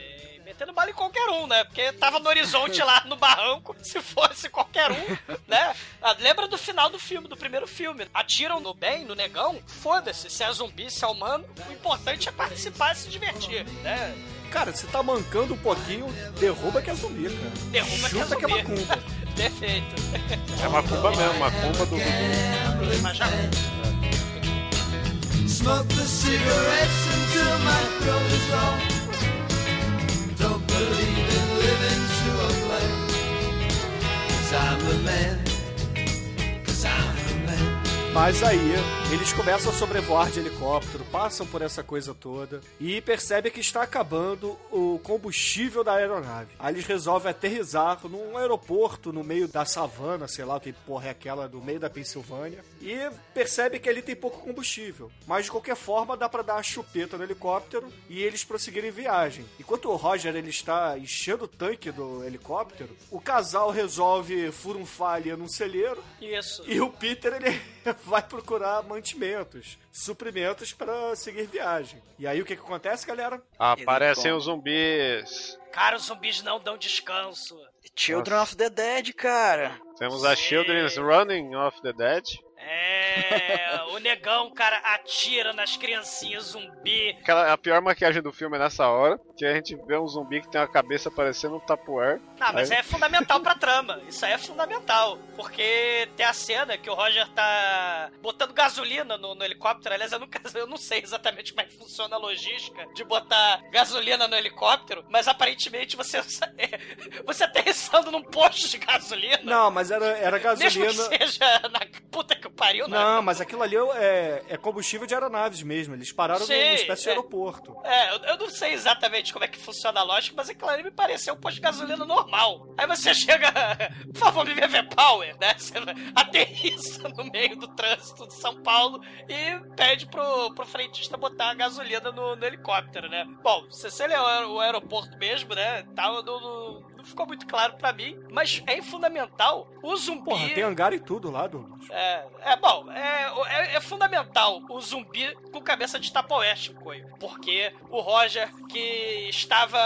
metendo bala em qualquer um, né? Porque tava no horizonte lá no barranco, se fosse qualquer um, né? Ah, Lembra do final do filme, do primeiro filme. Atiram no bem, no negão, foda-se, se é zumbi, se é humano, o importante é participar e se divertir, né? Cara, se tá mancando um pouquinho, derruba que é zumbi, cara. Derruba que é Chuta que é zumbi. macumba. Perfeito. É macumba mesmo, macumba do voodoo. Mas já... Smoke the cigarettes until my throat is raw. Mas aí, eles começam a sobrevoar de helicóptero, passam por essa coisa toda e percebem que está acabando o combustível da aeronave. Aí eles resolvem aterrissar num aeroporto no meio da savana, sei lá o que porra é aquela, do meio da Pensilvânia, e percebe que ali tem pouco combustível. Mas de qualquer forma dá pra dar a chupeta no helicóptero e eles prosseguirem viagem. Enquanto o Roger ele está enchendo o tanque do helicóptero, o casal resolve furunfar ali num celeiro Isso. e o Peter, ele vai procurar mantimentos, suprimentos para seguir viagem. E aí o que que acontece, galera? Aparecem os zumbis. Cara, os zumbis não dão descanso. Children of the Dead, cara. Temos a Sim. Children's Running of the Dead. É, o negão, cara, atira nas criancinhas zumbi. Aquela, a pior maquiagem do filme é nessa hora, que a gente vê um zumbi que tem a cabeça parecendo um tapuer. Ah, mas Aí- é fundamental pra trama. Isso aí é fundamental. Porque tem a cena que o Roger tá botando gasolina no, no helicóptero. Aliás, eu, nunca, eu não sei exatamente como é que funciona a logística de botar gasolina no helicóptero, mas aparentemente você, você tá aterrissando num posto de gasolina. Não, mas era, era Mesmo gasolina. que seja na puta que pariu, né? Não, mas aquilo ali é, é combustível de aeronaves mesmo. Eles pararam Sim, numa espécie de é. aeroporto. É, eu, eu não sei exatamente como é que funciona a lógica, mas aquilo ali me pareceu um posto de gasolina normal. Aí você chega, por favor, me vê Power, né? Você aterrissa no meio do trânsito de São Paulo e pede pro, pro frentista botar a gasolina no, no helicóptero, né? Bom, se, ele é o aer- o aeroporto mesmo, né? Tal, não, não, não ficou muito claro pra mim, mas é fundamental o zumbi. Porra, tem hangar e tudo lá, Douglas. É, é bom, é, é, é fundamental o zumbi com cabeça de Tupperware, Chicoio. Porque o Roger, que estava.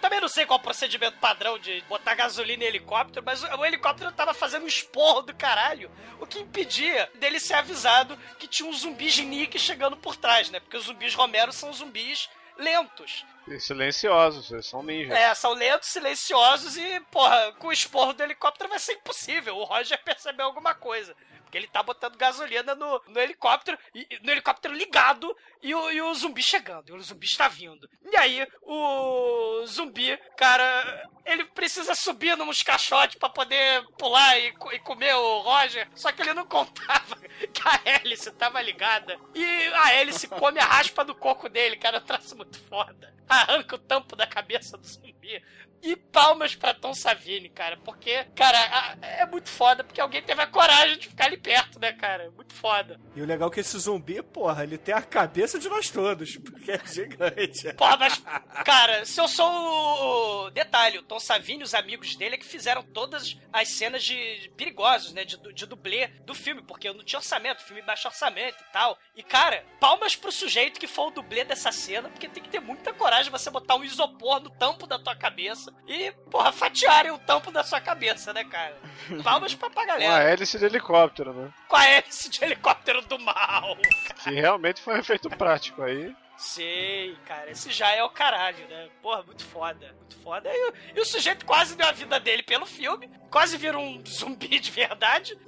Também não sei qual o procedimento padrão de botar gasolina em helicóptero, mas o, o helicóptero tava fazendo um esporro do caralho. O que impedia dele ser avisado que tinha um zumbi Nick chegando por trás, né? Porque os zumbis Romero são zumbis lentos. E silenciosos, eles são ninjas. É, são lentos, silenciosos e, porra, com o esporro do helicóptero vai ser impossível. O Roger percebeu alguma coisa. Porque ele tá botando gasolina no, no helicóptero, e, e- no helicóptero ligado, e o, e o zumbi chegando, e o zumbi está vindo. E aí, o zumbi, cara, ele precisa subir nos caixotes pra poder pular e, e comer o Roger, só que ele não contava que a hélice tava ligada. E a hélice come a raspa do coco dele, cara, um traço muito foda. Arranca o tampo da cabeça do zumbi. E palmas pra Tom Savini, cara, porque, cara, é muito foda, porque alguém teve a coragem de ficar ali perto, né, cara? Muito foda. E o legal é que esse zumbi, porra, ele tem a cabeça de nós todos, porque é gigante. Porra, mas, cara, se eu sou o. Detalhe, o Tom Savini e os amigos dele é que fizeram todas as cenas de perigosos, né? De, de dublê do filme, porque não tinha orçamento, filme baixo orçamento e tal. E, cara, palmas pro sujeito que foi o dublê dessa cena, porque tem que ter muita coragem você botar um isopor no tampo da tua cabeça e, porra, fatiarem o tampo da sua cabeça, né, cara? Palmas pra, pra galera. hélice de helicóptero, né? Com a hélice de helicóptero do mal. Que realmente foi um efeito prático aí. Sei, cara, esse já é o caralho, né? Porra, muito foda, muito foda. E, e o sujeito quase deu a vida dele pelo filme, quase vira um zumbi de verdade.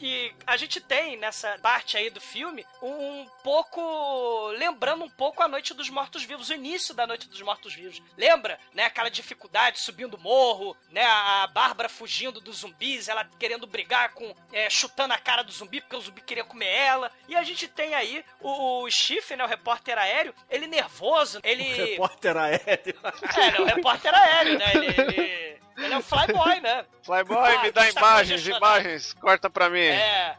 E a gente tem nessa parte aí do filme um pouco. lembrando um pouco a Noite dos Mortos-Vivos, o início da Noite dos Mortos-Vivos. Lembra, né? Aquela dificuldade subindo o morro, né? A Bárbara fugindo dos zumbis, ela querendo brigar com. é, chutando a cara do zumbi, porque o zumbi queria comer ela. E a gente tem aí o, o né? O repórter aéreo, ele nervoso, ele. Repórter aéreo. É, ele é um repórter aéreo, né? Ele, ele, ele é um flyboy, né? Flyboy, Ah, me dá está imagens, imagens, corta pra mim. É,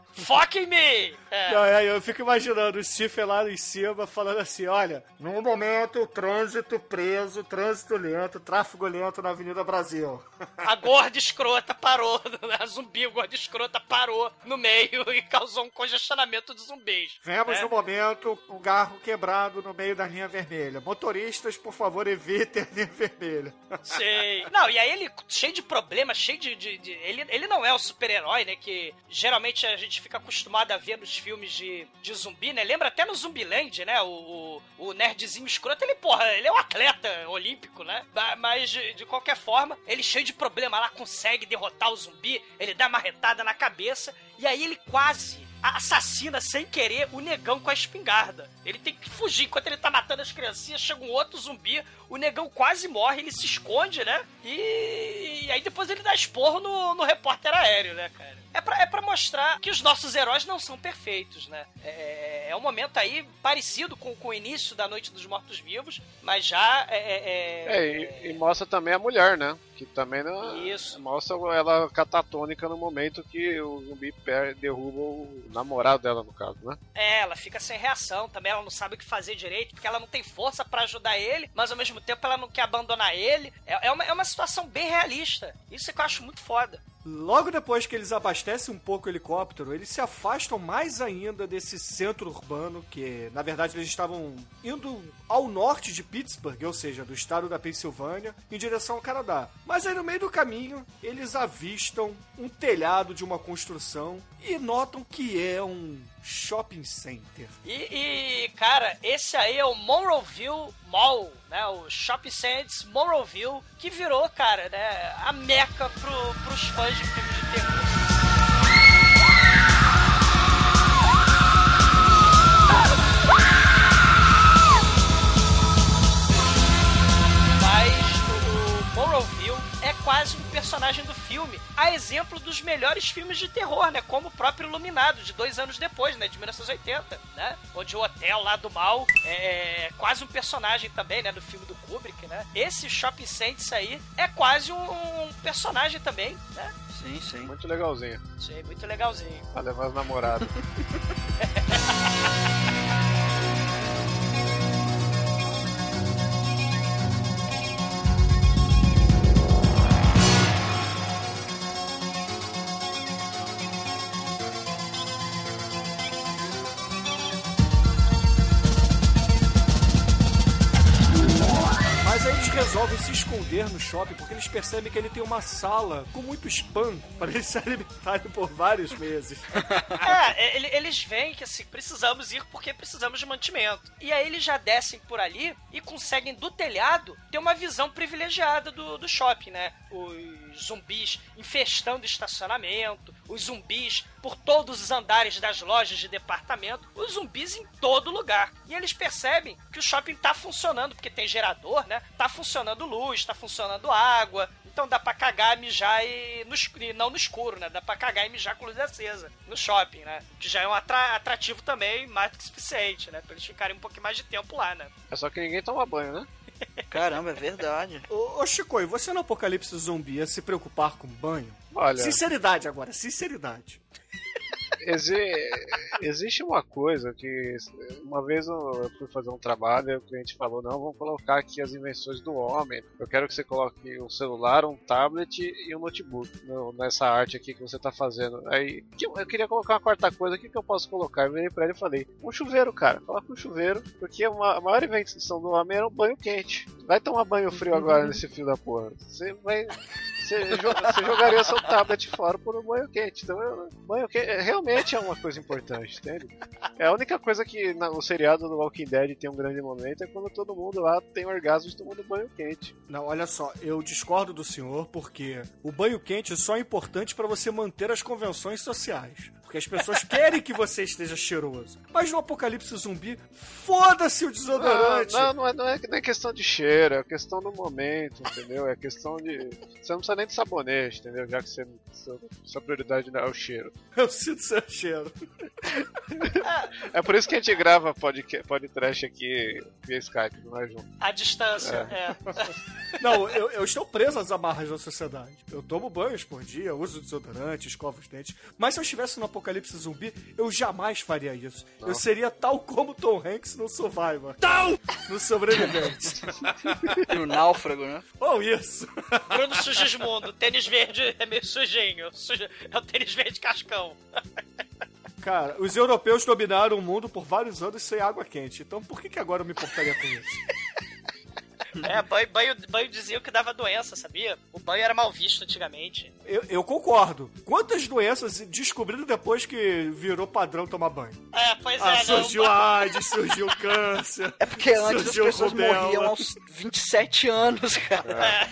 em mim! É. Não, é, eu fico imaginando o Schiffer lá em cima falando assim: olha, no momento, trânsito preso, trânsito lento, tráfego lento na Avenida Brasil. A gorda escrota parou, a zumbi gorda escrota parou no meio e causou um congestionamento de zumbis. Vemos né? no momento um carro quebrado no meio da linha vermelha. Motoristas, por favor, evitem a linha vermelha. Sei. Não, e aí ele, cheio de problemas, cheio de. de- de- ele, ele não é o super-herói, né? Que geralmente a gente fica acostumado a ver nos filmes de, de zumbi, né? Lembra até no Zumbiland, né? O, o, o nerdzinho escroto, ele, porra, ele é um atleta olímpico, né? Ma- Mas, de, de qualquer forma, ele cheio de problema lá, consegue derrotar o zumbi, ele dá uma retada na cabeça, e aí ele quase assassina sem querer o negão com a espingarda. Ele tem que fugir enquanto ele tá matando as criancinhas, chega um outro zumbi, o negão quase morre, ele se esconde, né? E, e aí depois ele dá esporro no, no repórter aéreo, né, cara? É pra, é pra mostrar que os nossos heróis não são perfeitos, né? É, é um momento aí parecido com, com o início da Noite dos Mortos-Vivos, mas já é, é- É, e, e mostra também a mulher, né? Que também não. Isso. Mostra ela catatônica no momento que o zumbi derruba o namorado dela, no caso, né? É, ela fica sem reação também, ela não sabe o que fazer direito, porque ela não tem força pra ajudar ele, mas ao mesmo tempo ela não quer abandonar ele. É, é uma, é uma situação bem realista. Isso é que eu acho muito foda. Logo depois que eles abastecem um pouco o helicóptero, eles se afastam mais ainda desse centro urbano, que na verdade eles estavam indo ao norte de Pittsburgh, ou seja, do estado da Pensilvânia, em direção ao Canadá. Mas aí no meio do caminho, eles avistam um telhado de uma construção e notam que é um shopping center. E, e, cara, esse aí é o Monroeville Mall, né? O Shopping Centers Monroeville, que virou, cara, né? A meca pro, pros fãs de filmes de terror. É quase personagem do filme, a exemplo dos melhores filmes de terror, né? Como o próprio Iluminado, de dois anos depois, né? De 1980, né? Onde o hotel lá do mal é quase um personagem também, né? Do filme do Kubrick, né? Esse Shopping Saints aí é quase um, um personagem também, né? Sim, sim. Muito legalzinho. Achei muito legalzinho. Pra levar as namoradas. no shopping porque eles percebem que ele tem uma sala com muito spam para eles se alimentarem por vários meses. É, ele- eles veem que assim, precisamos ir porque precisamos de mantimento. E aí eles já descem por ali e conseguem do telhado ter uma visão privilegiada do, do shopping, né? Os zumbis infestando estacionamento, os zumbis por todos os andares das lojas de departamento, os zumbis em todo lugar. E eles percebem que o shopping tá funcionando, porque tem gerador, né? Tá funcionando luz, tá funcionando água, então dá pra cagar, mijar e, no, e não no escuro, né? Dá pra cagar e mijar com luz acesa no shopping, né? Que já é um atra- atrativo também, mais do que suficiente, né? Pra eles ficarem um pouquinho mais de tempo lá, né? É só que ninguém toma banho, né? Caramba, é verdade. Ô, ô Chico, e você no apocalipse zumbi ia se preocupar com banho? Olha, Sinceridade agora, sinceridade. Exi- existe uma coisa que uma vez eu fui fazer um trabalho e o cliente falou, não, vamos colocar aqui as invenções do homem. Eu quero que você coloque um celular, um tablet e um notebook no- nessa arte aqui que você tá fazendo. Aí eu queria colocar uma quarta coisa, o que, que eu posso colocar? Eu virei pra ele e falei, um chuveiro, cara. Coloca um chuveiro, porque uma- a maior invenção do homem era um banho quente. Vai tomar banho frio agora nesse fio da porra. Você vai. Você, jo- você jogaria seu tablet fora por um banho quente. Então, eu- banho quente é- realmente é uma coisa importante, entende? É a única coisa que no seriado do Walking Dead tem um grande momento é quando todo mundo lá tem orgasmo tomando banho quente. Não, olha só, eu discordo do senhor porque o banho quente só é importante para você manter as convenções sociais. Porque as pessoas querem que você esteja cheiroso. Mas no apocalipse zumbi, foda-se o desodorante. Não, não, não, é, não, é, não é questão de cheiro, é questão do momento, entendeu? É questão de. Você não precisa nem de sabonete, entendeu? Já que você, sua, sua prioridade não é o cheiro. Eu sinto seu cheiro. É por isso que a gente grava podcast, podcast aqui via Skype, não é junto. A distância, é. Não, eu, eu estou preso às amarras da sociedade. Eu tomo banhos por dia, uso desodorante, escovo os dentes. Mas se eu estivesse no apocalipse zumbi, eu jamais faria isso. Eu seria tal como Tom Hanks no Survivor. Tal! No Sobrevivente. No náufrago, né? Ou isso. Bruno Sugismundo, tênis verde é meio sujinho. Sujo- É o tênis verde cascão. Cara, os europeus dominaram o mundo por vários anos sem água quente. Então por que, que agora eu me importaria com isso? É, banho, banho, banho diziam que dava doença, sabia? O banho era mal visto antigamente. Eu, eu concordo. Quantas doenças descobriram depois que virou padrão tomar banho? É, pois Ah, é, não. surgiu a AIDS, surgiu o câncer. É porque antes as pessoas rubéola. morriam aos 27 anos, cara. É,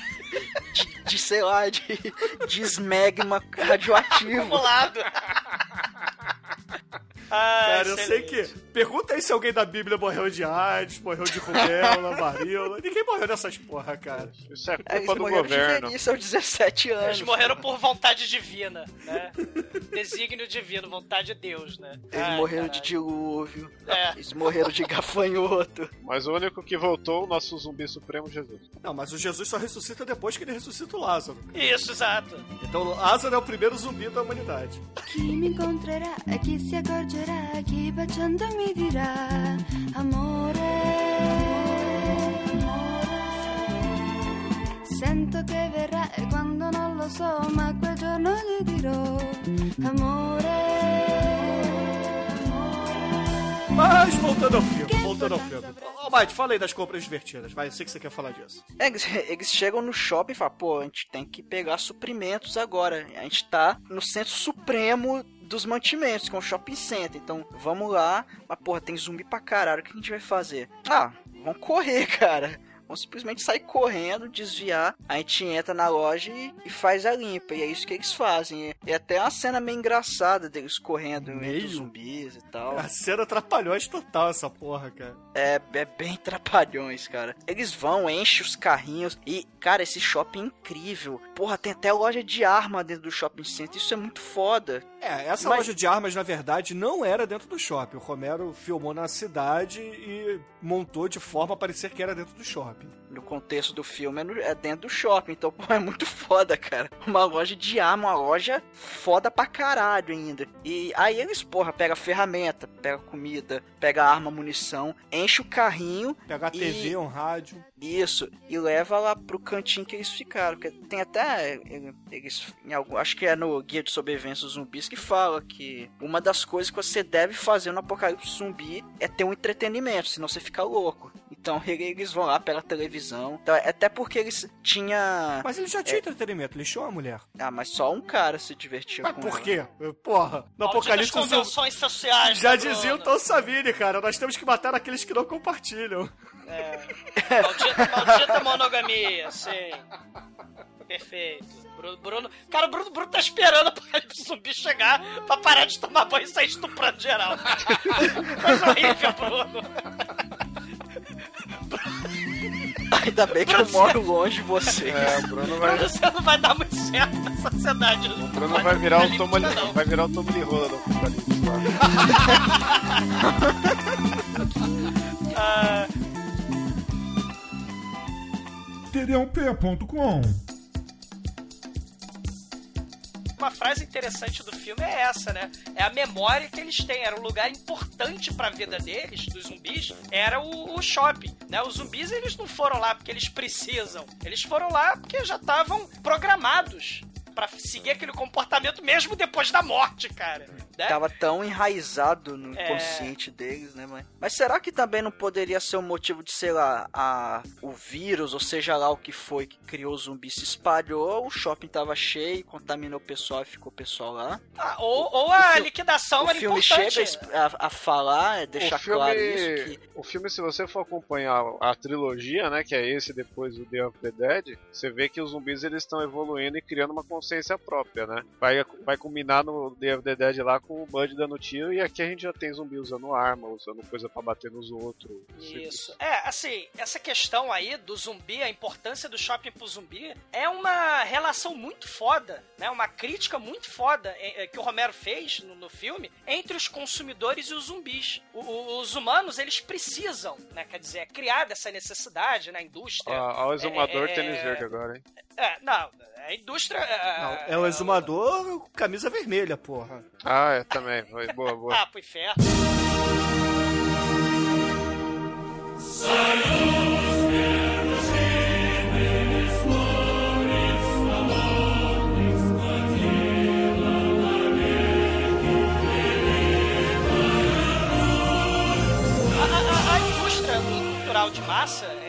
De, de, sei lá, de, de esmegma radioativo. acumulado. Ai, Cara, eu sei excelente. que. Pergunta aí se alguém da Bíblia morreu de AIDS, morreu de rubéola, varíola. Ninguém morreu dessas porra, cara. Isso é É, Eles culpa do morreram de governo. velhice aos 17 anos. Eles morreram por vontade divina, né? Desígnio divino, vontade de Deus, né? Eles Ai, morreram caralho. de dilúvio. É. Eles morreram de gafanhoto. Mas o único que voltou, o nosso zumbi supremo, Jesus. Não, mas o Jesus só ressuscita depois que ele ressuscita o Lázaro. Isso, exato. Então Lázaro é o primeiro zumbi da humanidade. Chi mi incontrerà e chi si accorgerà, chi baciando mi dirà amore. Sento che verrà e quando non lo so, ma quel giorno gli dirò amore. Mas voltando ao filme, voltando ao filme. Ô, Mike, fala aí das compras divertidas. Vai, eu sei que você quer falar disso. É, Eles, eles chegam no shopping e falam, pô, a gente tem que pegar suprimentos agora. A gente tá no centro supremo dos mantimentos, é um shopping center. Então, vamos lá. Mas, porra, tem zumbi pra caralho. O que a gente vai fazer? Ah, vamos correr, cara. Vamos simplesmente sair correndo, desviar. A gente entra na loja e, e faz a limpa. E é isso que eles fazem. E, e até uma cena meio engraçada deles correndo Meio? zumbis e tal. A cena atrapalhões total essa porra, cara. É, é bem trapalhões, cara. Eles vão, enchem os carrinhos e, cara, esse shopping é incrível. Porra, tem até loja de arma dentro do shopping center. Isso é muito foda. É, essa Mas- loja de armas, na verdade, não era dentro do shopping. O Romero filmou na cidade e montou de forma a parecer que era dentro do shopping. No contexto do filme, é, no- é dentro do shopping. Então, pô, é muito foda, cara. Uma loja de arma, uma loja foda pra caralho ainda. E aí eles, porra, pega ferramenta, pega comida, pega arma, munição, enche o carrinho. Pegar a e- TV, um rádio. Isso, e leva lá pro cantinho que eles ficaram. Que tem até. eh, Eles, algum, acho que é no Guia de Sobrevivência dos Zumbis que fala que uma das coisas que você deve fazer no apocalipse zumbi é ter um entretenimento, senão você fica louco. Então eles vão lá pela televisão. Então, até porque eles tinha. Mas ele já tinha entretenimento, lixou a mulher. Ah, mas só um cara se divertiu Mas com por ela. quê? Porra, no apocalipse convenções sociais. Já né, dizia o? Tom Savini, cara. Nós temos que matar aqueles que não compartilham. Maldita, maldita monogamia, sim. Perfeito. Bruno, Bruno, cara, o Bruno, Bruno tá esperando o apocalipse zumbi chegar pra parar de tomar banho e sair estuprando geral. Coisa horrível, Bruno. Ainda bem que eu moro longe de você. É, o Bruno vai, Bruno, você não vai dar muito certo na sociedade. o Bruno vai virar o tomo vai virar o tomo de rola do apocalipse. Ah, uma frase interessante do filme é essa, né? É a memória que eles têm. Era um lugar importante pra vida deles, dos zumbis, era o, o shopping, né? Os zumbis, eles não foram lá porque eles precisam. Eles foram lá porque já estavam programados pra seguir aquele comportamento mesmo depois da morte, cara. Né? Tava tão enraizado no É. inconsciente deles, né, mãe? Mas será que também não poderia ser um motivo de, sei lá, a, o vírus, ou seja lá o que foi que criou o zumbi, se espalhou, o shopping tava cheio, contaminou o pessoal e ficou o pessoal lá? Ah, ou, ou a fi- liquidação o era filme importante. chega a a, falar, é deixar o filme, claro isso, que o filme, se você for acompanhar a trilogia, né, que é esse depois do Day of the Dead, você vê que os zumbis eles estão evoluindo e criando uma consciência própria, né? Vai, vai culminar no Day of the Dead lá com o Bud dando tiro e aqui a gente já tem zumbi usando arma, usando coisa pra bater nos outros. Isso. É, assim, essa questão aí do zumbi, a importância do shopping pro zumbi, é uma relação muito foda, né? Uma crítica muito foda é, é, que o Romero fez no, no filme entre os consumidores e os zumbis. O- o- os humanos, eles precisam, né? Quer dizer, é criada essa necessidade na indústria. Ah, Olha o exumador É, tênis verde agora, hein? É, não, a indústria... Não, é o exumador com camisa vermelha, porra. Ah, é, também. Foi boa, boa. Ah, pro inferno. A, a- a indústria cultural de massa é,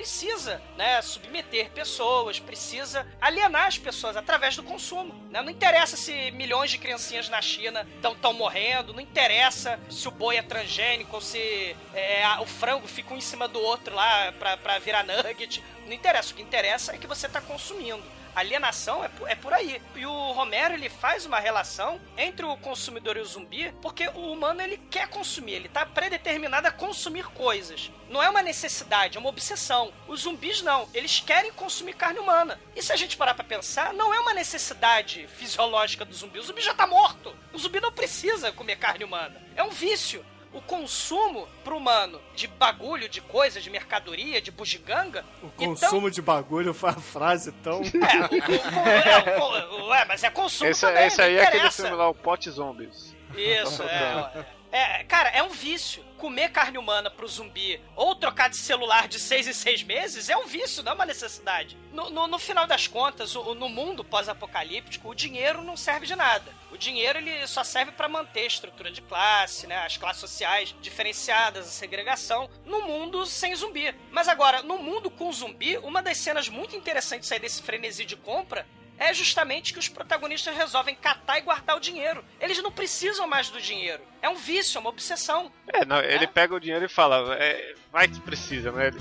precisa né, submeter pessoas, precisa alienar as pessoas através do consumo. né? Não interessa se milhões de criancinhas na China estão morrendo, não interessa se o boi é transgênico ou se é, a- o frango fica um em cima do outro lá pra virar nugget. Não interessa, o que interessa é que você tá consumindo. Alienação é por, é por aí. E o Romero ele faz uma relação entre o consumidor e o zumbi, porque o humano ele quer consumir, ele tá predeterminado a consumir coisas. Não é uma necessidade, é uma obsessão. Os zumbis não, eles querem consumir carne humana. E se a gente parar pra pensar, não é uma necessidade fisiológica do zumbi. O zumbi já tá morto. O zumbi não precisa comer carne humana. É um vício o consumo pro humano de bagulho, de coisa, de mercadoria, de bugiganga. O então- consumo de bagulho foi a frase tão. É, o, o, o- é, o- é, mas é consumo Esse, também, esse aí é aquele filme lá, o Pot Zombies. Isso, é. É, cara, é um vício. Comer carne humana pro zumbi ou trocar de celular de seis em seis meses é um vício, não é uma necessidade. No, no, no final das contas, o- no mundo pós-apocalíptico, o dinheiro não serve de nada. O dinheiro ele só serve para manter a estrutura de classe, né, as classes sociais diferenciadas, a segregação, no mundo sem zumbi. Mas agora, no mundo com zumbi, uma das cenas muito interessantes aí desse frenesi de compra é justamente que os protagonistas resolvem catar e guardar o dinheiro. Eles não precisam mais do dinheiro. É um vício, é uma obsessão. É, não, ele pega o dinheiro e fala, é, vai que precisa, né? Ele-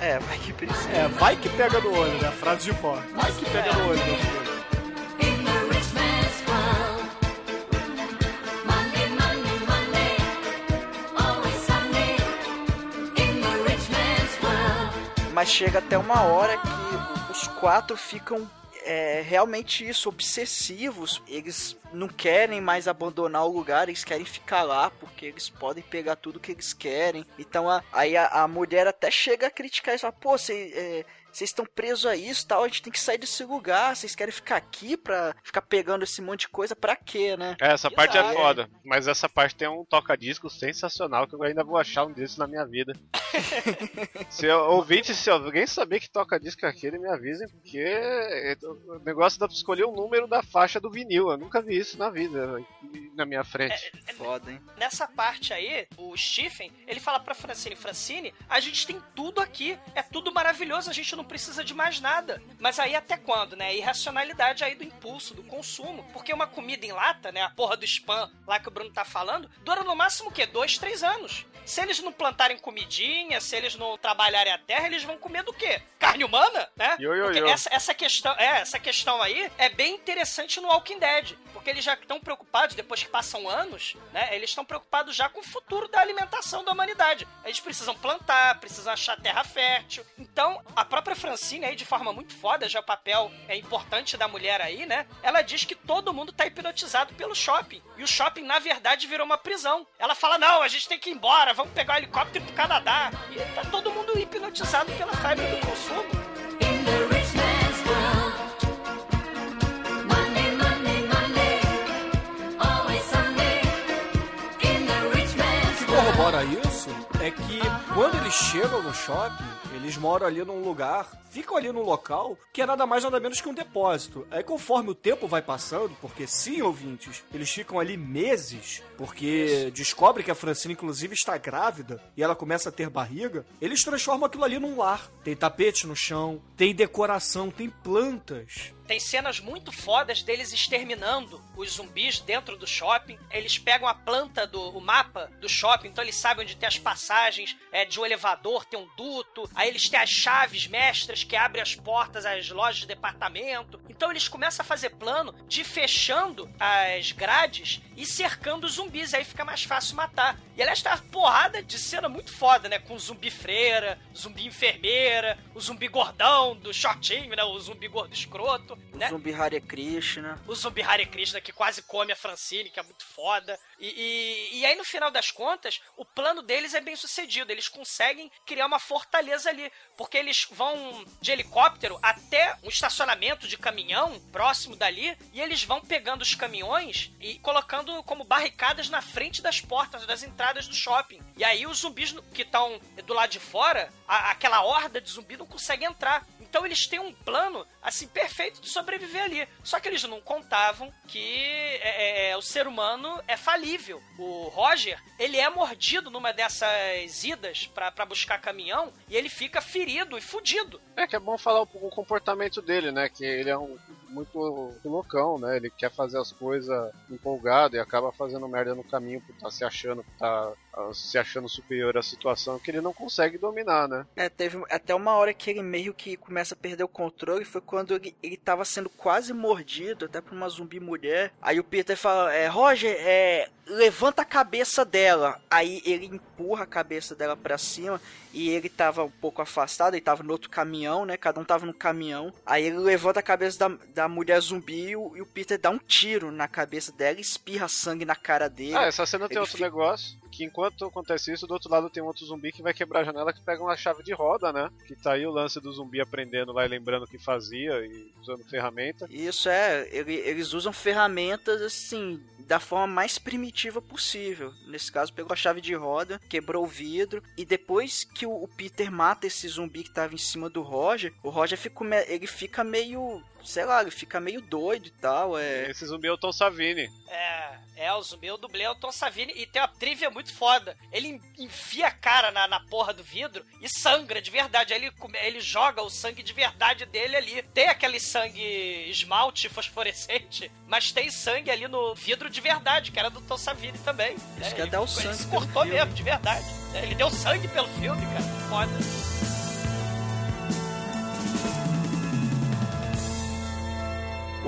É, vai que precisa. É, vai que pega no olho, né? Frase de pó. Vai que pega no olho, meu filho. Mas chega até uma hora que os quatro ficam é, realmente isso, obsessivos. Eles não querem mais abandonar o lugar, eles querem ficar lá porque eles podem pegar tudo que eles querem. Então a- aí a, a mulher até chega a criticar isso, pô, vocês é, vocês estão presos a isso tal, a gente tem que sair desse lugar, vocês querem ficar aqui pra ficar pegando esse monte de coisa pra quê, né? É, essa parte é foda. Mas essa parte tem um toca-disco sensacional que eu ainda vou achar um desses na minha vida. se eu, ouvinte, se alguém saber que toca-disco é aquele, me avisem, porque é, o negócio dá pra escolher o número da faixa do vinil. Eu nunca vi isso na vida, na minha frente. Foda, hein? Nessa parte aí, o Stephen, ele fala pra Francine, Francine, a gente tem tudo aqui, é tudo maravilhoso, a gente não precisa de mais nada. Mas aí até quando, né? Irracionalidade aí do impulso, do consumo. Porque uma comida em lata, né? A porra do spam lá que o Bruno tá falando, dura no máximo o quê? Dois, três anos. Se eles não plantarem comidinha, se eles não trabalharem a terra, eles vão comer do quê? Carne humana, né? Yo, yo, yo. essa, essa questão, é, essa questão aí é bem interessante no Walking Dead, porque eles já estão preocupados depois que passam anos, né? Eles estão preocupados já com o futuro da alimentação da humanidade. Eles precisam plantar, precisam achar terra fértil. Então, a própria Francine aí de forma muito foda, já o papel é importante da mulher aí, né? Ela diz que todo mundo tá hipnotizado pelo shopping. E o shopping na verdade virou uma prisão. Ela fala: "Não, a gente tem que ir embora, vamos pegar o helicóptero pro Canadá". E tá todo mundo hipnotizado pela febre do consumo. Corrobora isso? É que quando eles chegam no shopping, eles moram ali num lugar, ficam ali num local que é nada mais nada menos que um depósito. Aí conforme o tempo vai passando, porque sim, ouvintes, eles ficam ali meses, porque descobre que a Francine inclusive está grávida e ela começa a ter barriga, eles transformam aquilo ali num lar. Tem tapete no chão, tem decoração, tem plantas. Tem cenas muito fodas deles exterminando os zumbis dentro do shopping. Eles pegam a planta do o mapa do shopping, então eles sabem onde tem as passagens é, de um elevador, tem um duto. Aí eles têm as chaves mestras que abrem as portas às lojas de departamento. Então eles começam a fazer plano de fechando as grades e cercando os zumbis. Aí fica mais fácil matar. E aliás, tá uma porrada de cena muito foda, né? Com zumbi freira, zumbi enfermeira, o zumbi gordão do shortinho, né? O zumbi gordo escroto O né? zumbi Hare Krishna. O zumbi Hare Krishna que quase come a Francine, que é muito foda. E, e, e aí, no final das contas, o plano deles é bem sucedido. Eles conseguem criar uma fortaleza ali. Porque eles vão de helicóptero até um estacionamento de caminhão próximo dali. E eles vão pegando os caminhões e colocando como barricadas na frente das portas, das entradas do shopping. E aí, os zumbis que estão do lado de fora, a- aquela horda de zumbi não consegue entrar. Então eles têm um plano, assim, perfeito de sobreviver ali. Só que eles não contavam que é, é, o ser humano é falível. O Roger, ele é mordido numa dessas idas pra buscar caminhão e ele fica ferido e fudido. É que é bom falar o comportamento dele, né? Que ele é um muito loucão, né? Ele quer fazer as coisas empolgado e acaba fazendo merda no caminho por estar se achando, por tá ah, se achando superior à situação que ele não consegue dominar, né? É, teve até uma hora que ele meio que começa a perder o controle. Foi quando ele, ele tava sendo quase mordido, até por uma zumbi mulher. Aí o Peter fala: é, Roger, é, levanta a cabeça dela. Aí ele empurra a cabeça dela pra cima. E ele tava um pouco afastado, ele tava no outro caminhão, né? Cada um tava no caminhão. Aí ele levanta a cabeça da, da mulher zumbi e o, e o Peter dá um tiro na cabeça dela e espirra sangue na cara dele. Ah, essa cena tem Ele outro fica- negócio. Que enquanto acontece isso, do outro lado tem um outro zumbi que vai quebrar a janela que pega uma chave de roda, né? Que tá aí o lance do zumbi aprendendo lá e lembrando o que fazia e usando ferramenta. Isso é, ele- eles usam ferramentas assim, da forma mais primitiva possível. Nesse caso, pegou a chave de roda, quebrou o vidro, e depois que o, o Peter mata esse zumbi que tava em cima do Roger, o Roger fica, ele fica meio. Sei lá, ele fica meio doido e tal. É, Esse zumbi é o Tom Savini. É, é, o zumbi, o dublê é o Tom Savini e tem uma trivia muito foda. Ele enfia a cara na, na porra do vidro e sangra de verdade. Aí ele, ele joga o sangue de verdade dele ali. Tem aquele sangue esmalte fosforescente, mas tem sangue ali no vidro de verdade, que era do Tom Savini também. Isso É, quer ele dar o ficou- ele sangue se pelo cortou mesmo, de verdade. É, Ele deu sangue pelo filme, cara. Foda.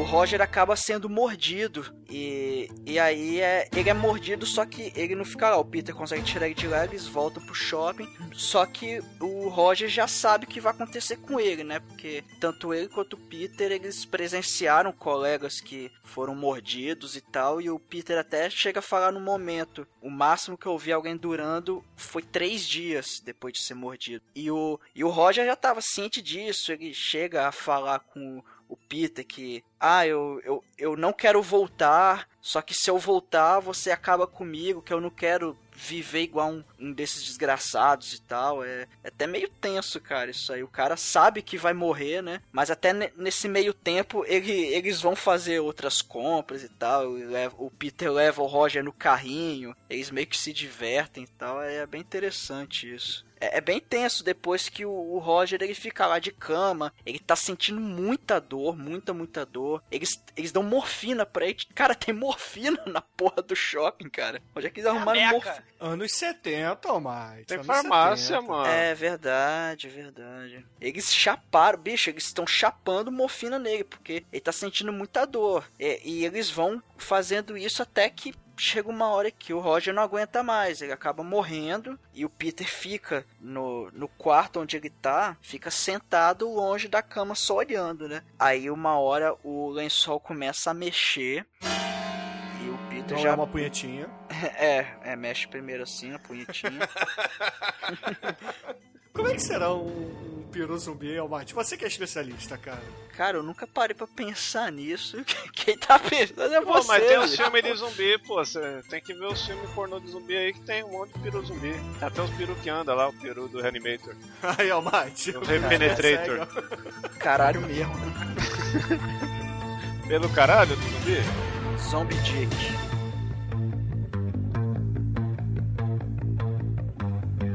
O Roger acaba sendo mordido. E, e aí é, ele é mordido, só que ele não fica lá. O Peter consegue tirar ele de lá, eles voltam pro shopping. Só que o Roger já sabe o que vai acontecer com ele, né? Porque tanto ele quanto o Peter, eles presenciaram colegas que foram mordidos e tal. E o Peter até chega a falar no momento. O máximo que eu vi alguém durando foi três dias depois de ser mordido. E o, e o Roger já estava ciente disso. Ele chega a falar com o Peter que, ah, eu, eu, eu não quero voltar, só que se eu voltar, você acaba comigo, que eu não quero viver igual um, um desses desgraçados e tal. É, é até meio tenso, cara, isso aí. O cara sabe que vai morrer, né? Mas até ne- nesse meio tempo, ele, eles vão fazer outras compras e tal. o Peter leva o Roger no carrinho, eles meio que se divertem e tal. É bem interessante isso. É, é bem tenso depois que o, o Roger ele fica lá de cama. Ele tá sentindo muita dor, muita, muita dor. Eles, eles dão morfina pra ele. Cara, tem morfina na porra do shopping, cara. Onde é que eles arrumaram Meca. morfina? Anos 70, Almighty. Tem anos farmácia, 70. mano. É verdade, é verdade. Eles chaparam, bicho, eles estão chapando morfina nele, porque ele tá sentindo muita dor. E, e eles vão fazendo isso até que chega uma hora que o Roger não aguenta mais. Ele acaba morrendo e o Peter fica no, no quarto onde ele tá, fica sentado longe da cama só olhando, né? Aí uma hora o lençol começa a mexer. E o Peter Não já é uma punhetinha. é, é, mexe primeiro assim, a punhetinha. Como é que será um, um peru zumbi, Almighty? Você que é especialista, cara. Cara, eu nunca parei pra pensar nisso. Quem tá pensando é Pô, você. mas tem os filmes de zumbi, pô. Você tem que ver os filmes pornô de zumbi aí que tem um monte de peru zumbi. Tem até os peru que anda lá, o peru do Reanimator. Aí, Almighty. O Repenetrator. Caralho mesmo. né? Pelo caralho do zumbi? Zombie Dick.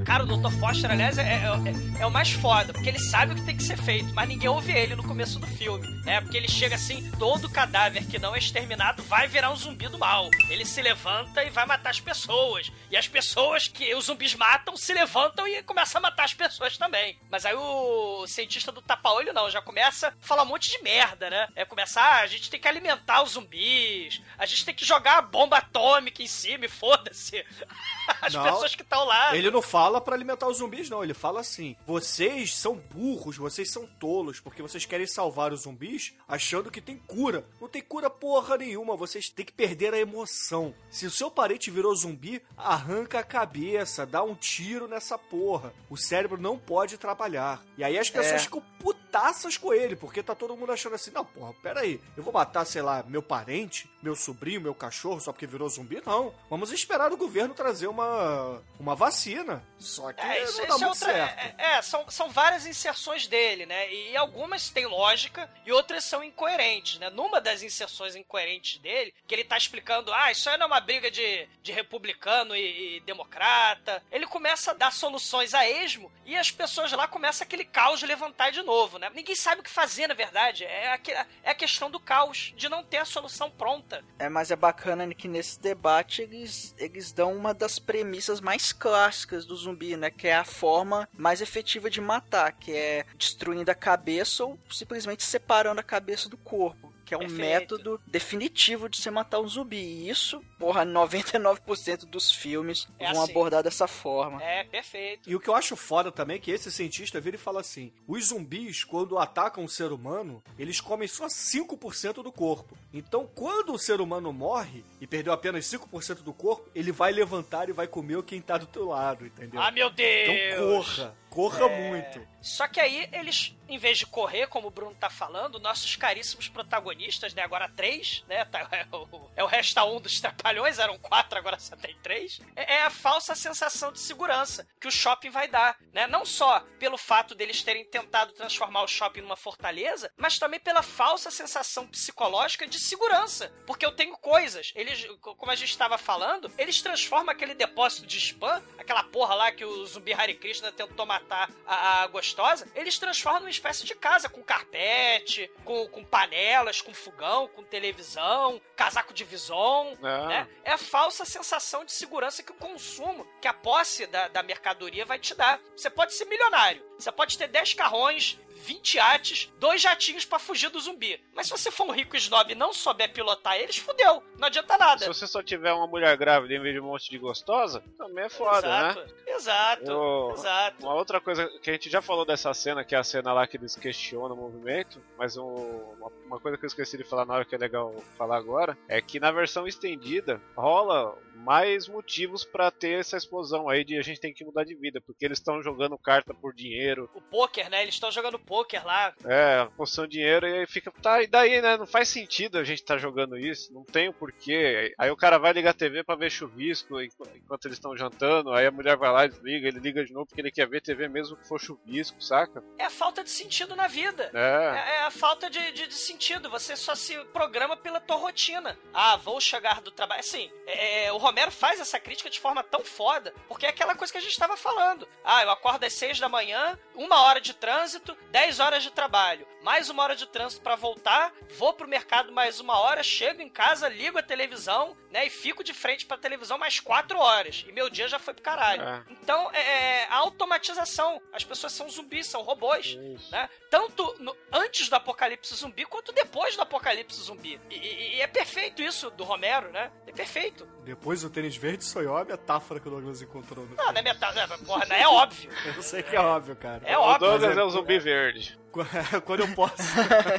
Cara, o Dr. Foster, aliás, é, é- é o mais foda, porque ele sabe o que tem que ser feito, mas ninguém ouve ele no começo do filme. É, porque ele chega assim, todo cadáver que não é exterminado vai virar um zumbi do mal. Ele se levanta e vai matar as pessoas. E as pessoas que os zumbis matam se levantam e começam a matar as pessoas também. Mas aí o cientista do tapa-olho não, já começa a falar um monte de merda, né? É começar, ah, a gente tem que alimentar os zumbis, a gente tem que jogar a bomba atômica em cima e foda-se. As Não. pessoas que estão lá. Ele não fala pra alimentar os zumbis, não. Ele fala assim: vocês são burros, vocês são tolos, porque vocês querem salvar os zumbis achando que tem cura. Não tem cura porra nenhuma, vocês têm que perder a emoção. Se o seu parente virou zumbi, arranca a cabeça, dá um tiro nessa porra. O cérebro não pode trabalhar. E aí as pessoas É. ficam putaças com ele, porque tá todo mundo achando assim: não, porra, pera aí, eu vou matar, sei lá, meu parente, meu sobrinho, meu cachorro, só porque virou zumbi? Não. Vamos esperar o governo trazer uma, uma vacina. Só que É, isso, não dá é muito outra. certo. É, é, são, são várias inserções dele, né? E algumas têm lógica e outras são incoerentes, né? Numa das inserções incoerentes dele, que ele tá explicando, ah, isso aí não é uma briga de, de republicano e, e democrata. Ele começa a dar soluções a esmo e as pessoas lá começam aquele caos levantar de novo, né? Ninguém sabe o que fazer, na verdade. É a, é a questão do caos, de não ter a solução pronta. É, mas é bacana que nesse debate eles, eles dão uma das premissas mais clássicas do zumbi, né? Que é a forma mais efetiva de matar, que é destruindo a cabeça ou simplesmente separando a cabeça do corpo. Que é um Perfeito. método definitivo de você matar um zumbi. E isso, porra, 99% dos filmes É vão assim. abordar dessa forma. É, perfeito. E o que eu acho foda também é que esse cientista vira e fala assim: os zumbis, quando atacam um ser humano, eles comem só 5% do corpo. Então, quando o ser humano morre e perdeu apenas 5% do corpo, ele vai levantar e vai comer quem tá do teu lado, entendeu? Ah, meu Deus! Então corra, corra É. muito. Só que aí eles, em vez de correr, como o Bruno tá falando, nossos caríssimos protagonistas, né? Agora três, né? tá- é, o, é o resta um dos trapalhões, eram quatro, agora só tem três. É, é a falsa sensação de segurança que o shopping vai dar, né? Não só pelo fato deles terem tentado transformar o shopping numa fortaleza, mas também pela falsa sensação psicológica de segurança. Porque eu tenho coisas. Eles, como a gente estava falando, eles transformam aquele depósito de spam, aquela porra lá que o zumbi Hare Krishna tentou matar a, a gostosa, eles transformam numa espécie de casa, com carpete, com, com panelas, com fogão, com televisão, casaco de vison, Ah. né? É a falsa sensação de segurança que o consumo, que a posse da, da mercadoria vai te dar. Você pode ser milionário, você pode ter 10 carrões, 20 iates, dois jatinhos pra fugir do zumbi. Mas se você for um rico snob e não souber pilotar eles, fudeu. Não adianta nada. Se você só tiver uma mulher grávida em vez de um monte de gostosa, também é foda, exato, né? exato, Eu- exato. Uma outra coisa que a gente já falou dessa cena, que é a cena lá que eles questionam o movimento, mas um- uma, uma coisa que eu esqueci de falar na hora que é legal falar agora, é que na versão estendida rola mais motivos pra ter essa explosão aí de a gente tem que mudar de vida, porque eles estão jogando carta por dinheiro, O poker, né? Eles estão jogando poker lá. é, apostando dinheiro e aí fica, tá, e daí, né? Não faz sentido a gente tá jogando isso, não tem o porquê. Aí o cara vai ligar a TV pra ver chuvisco enqu- enquanto eles estão jantando, aí a mulher vai lá e desliga, ele liga de novo porque ele quer ver TV mesmo que for chuvisco, saca? É a falta de sentido na vida. É. É, é a falta de, de- de sentido. Você só se programa pela tua rotina. Ah, vou chegar do trabalho. Assim, é, o Romero faz essa crítica de forma tão foda, porque é aquela coisa que a gente estava falando. Ah, eu acordo às seis da manhã, uma hora de trânsito, dez horas de trabalho, mais uma hora de trânsito pra voltar, vou pro mercado mais uma hora, chego em casa, ligo a televisão, né, e fico de frente pra televisão mais quatro horas. E meu dia já foi pro caralho. É. Então, é, é a automatização. As pessoas são zumbis, são robôs, né? Tanto no- antes do apocalipse zumbi, quanto depois do apocalipse zumbi. E, e- e é perfeito isso do Romero, né? É perfeito. Depois o tênis verde sonhou a metáfora que o Douglas encontrou no Não, não é metade. é, Porra, não é óbvio. Eu sei que é óbvio, cara. É o óbvio. Douglas mas é- é o zumbi verde. Quando eu posso.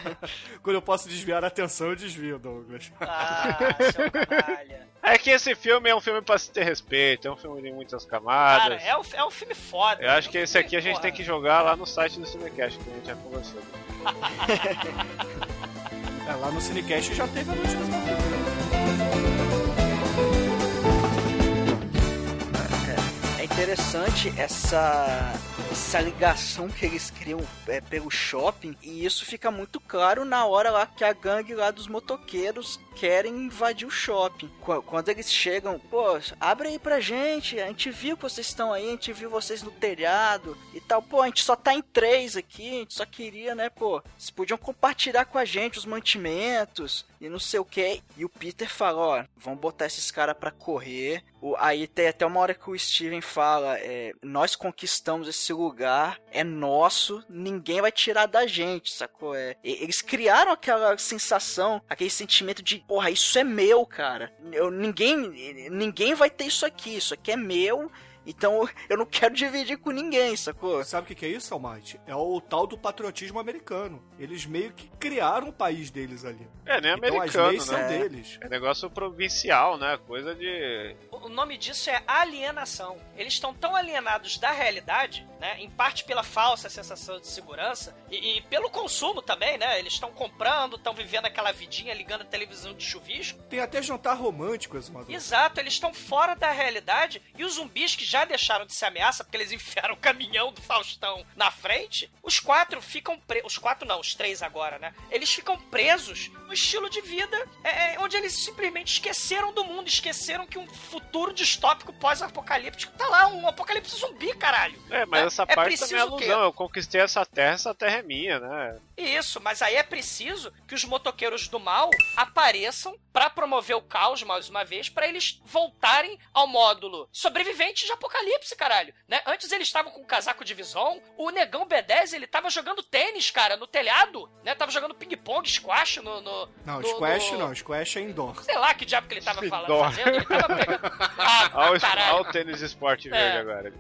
quando eu posso desviar a atenção, eu desvio, Douglas. Ah, seu canalha. É que esse filme é um filme pra se ter respeito, é um filme de muitas Cara, camadas. é um, é um filme foda. Eu acho É um que esse aqui a gente porra. tem que jogar lá no site do Cinecast, que a gente já conversou. É, lá no Cinecast já teve a noite do interessante essa, essa ligação que eles criam é, pelo shopping e isso fica muito claro na hora lá que a gangue lá dos motoqueiros querem invadir o shopping. Qu- Quando eles chegam, pô, abre aí pra gente, a gente viu que vocês estão aí, a gente viu vocês no telhado e tal. Pô, a gente só tá em três aqui, a gente só queria, né, pô, vocês podiam compartilhar com a gente os mantimentos e não sei o que. E o Peter fala, ó, vamos botar esses caras pra correr. O, aí tem até uma hora que o Steven fala, é, nós conquistamos esse lugar, é nosso, ninguém vai tirar da gente, sacou? É, eles criaram aquela sensação, aquele sentimento de, porra, isso é meu, cara. Eu, ninguém, ninguém vai ter isso aqui, isso aqui é meu. Então eu não quero dividir com ninguém, sacou? Sabe o que, que é isso, Almighty? É o tal do patriotismo americano. Eles meio que criaram o país deles ali. É, nem Então as americano, leis são né? deles. É negócio provincial, né? Coisa de. O nome disso é alienação. Eles estão tão alienados da realidade, né? Em parte pela falsa sensação de segurança e, e pelo consumo também, né? Eles estão comprando, estão vivendo aquela vidinha, ligando a televisão de chuvisco. Tem até jantar romântico, Exumador. Exato, eles estão fora da realidade e os zumbis que já deixaram de ser ameaça porque eles enfiaram o caminhão do Faustão na frente, os quatro ficam presos. Os quatro não, os três agora, né? Eles ficam presos no estilo de vida é, é, onde eles simplesmente esqueceram do mundo, esqueceram que um futuro distópico pós-apocalíptico. Tá lá, um apocalipse zumbi, caralho. É, mas É- essa é parte também é alusão. Eu conquistei essa terra, essa terra é minha, né? Isso, mas aí é preciso que os motoqueiros do mal apareçam pra promover o caos mais uma vez, pra eles voltarem ao módulo sobrevivente de apocalipse, caralho. Né? Antes eles estavam com casaco de visão, o negão B10 ele tava jogando tênis, cara, no telhado, né? Tava jogando ping-pong, squash no, no Não, no- squash no- não, squash é indoor. Sei lá que diabo que ele tava falando, Indoor. fazendo, ele tava pegando. Ah, Olha o, olha o tênis esporte verde É. agora.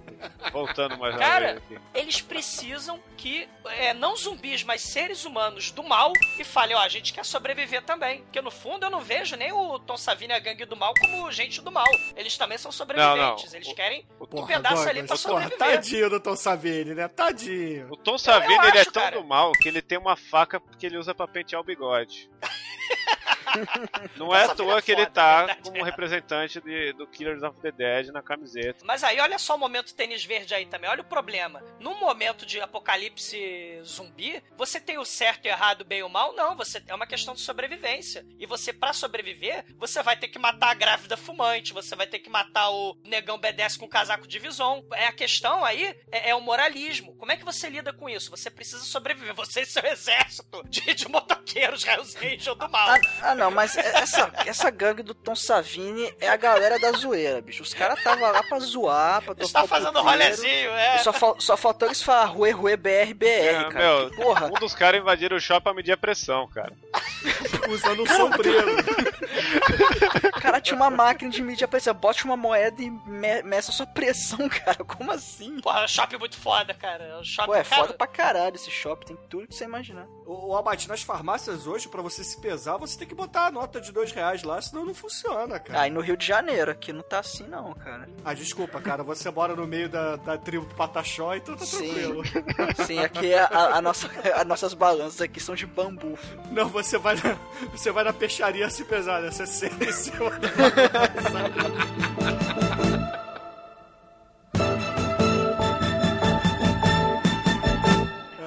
Voltando mais uma Cara, vez aqui. eles precisam que, é, não zumbis, mas seres humanos do mal, e falem, ó, a gente quer sobreviver também. Porque no fundo eu não vejo nem o Tom Savini e a gangue do mal como gente do mal. Eles também são sobreviventes. Eles querem um Porra, pedaço ali Douglas, pra porra, sobreviver. tadinho do Tom Savini, né? Tadinho. O Tom Savini eu ele é acho, tão cara. do mal que ele tem uma faca que ele usa pra pentear o bigode. Não é à toa é que ele foda, tá é verdade. como representante de- do Killers of the Dead na camiseta. Mas aí, olha só o momento tênis verde aí também. Olha o problema. Num momento de apocalipse zumbi, você tem o certo e o errado, o bem e o mal? Não, você é uma questão de sobrevivência. E você, pra sobreviver, você vai ter que matar a grávida fumante, você vai ter que matar o negão B10 com casaco de vison. É a questão aí é, é o moralismo. Como é que você lida com isso? Você precisa sobreviver. Você e seu exército de, de motoqueiros, Hells Angel do mal. Ah, ah, não, mas essa, essa gangue do Tom Savini é a galera da zoeira, bicho. Os caras estavam lá pra zoar, pra Eles tocar tá fazendo puteiro. rolezinho, é. Só, fal- só faltou eles falar Rue Rue BR BR, É, cara. meu, Que porra, um dos caras invadiram o shopping pra medir a pressão, cara. Usando um sombreiro. o cara tinha uma máquina de mídia pressão. Bote uma moeda e me meça sua pressão, cara. Como assim? Porra, é um shopping muito foda, cara. É um shopping, Pô, é cara, foda pra caralho esse shopping. Tem tudo que você imaginar. O, o Abate, nas farmácias hoje, pra você se pesar, você tem que botar a nota de dois reais lá, senão não funciona, cara. Ah, e no Rio de Janeiro, aqui não tá assim não, cara. Ah, desculpa, cara, você mora no meio da, da tribo Pataxó, então tá Sim. tranquilo. Sim, aqui é a, a nossa, as nossas balanças aqui são de bambu. Não, você vai na, você vai na peixaria se pesar, né? Você senta em cima da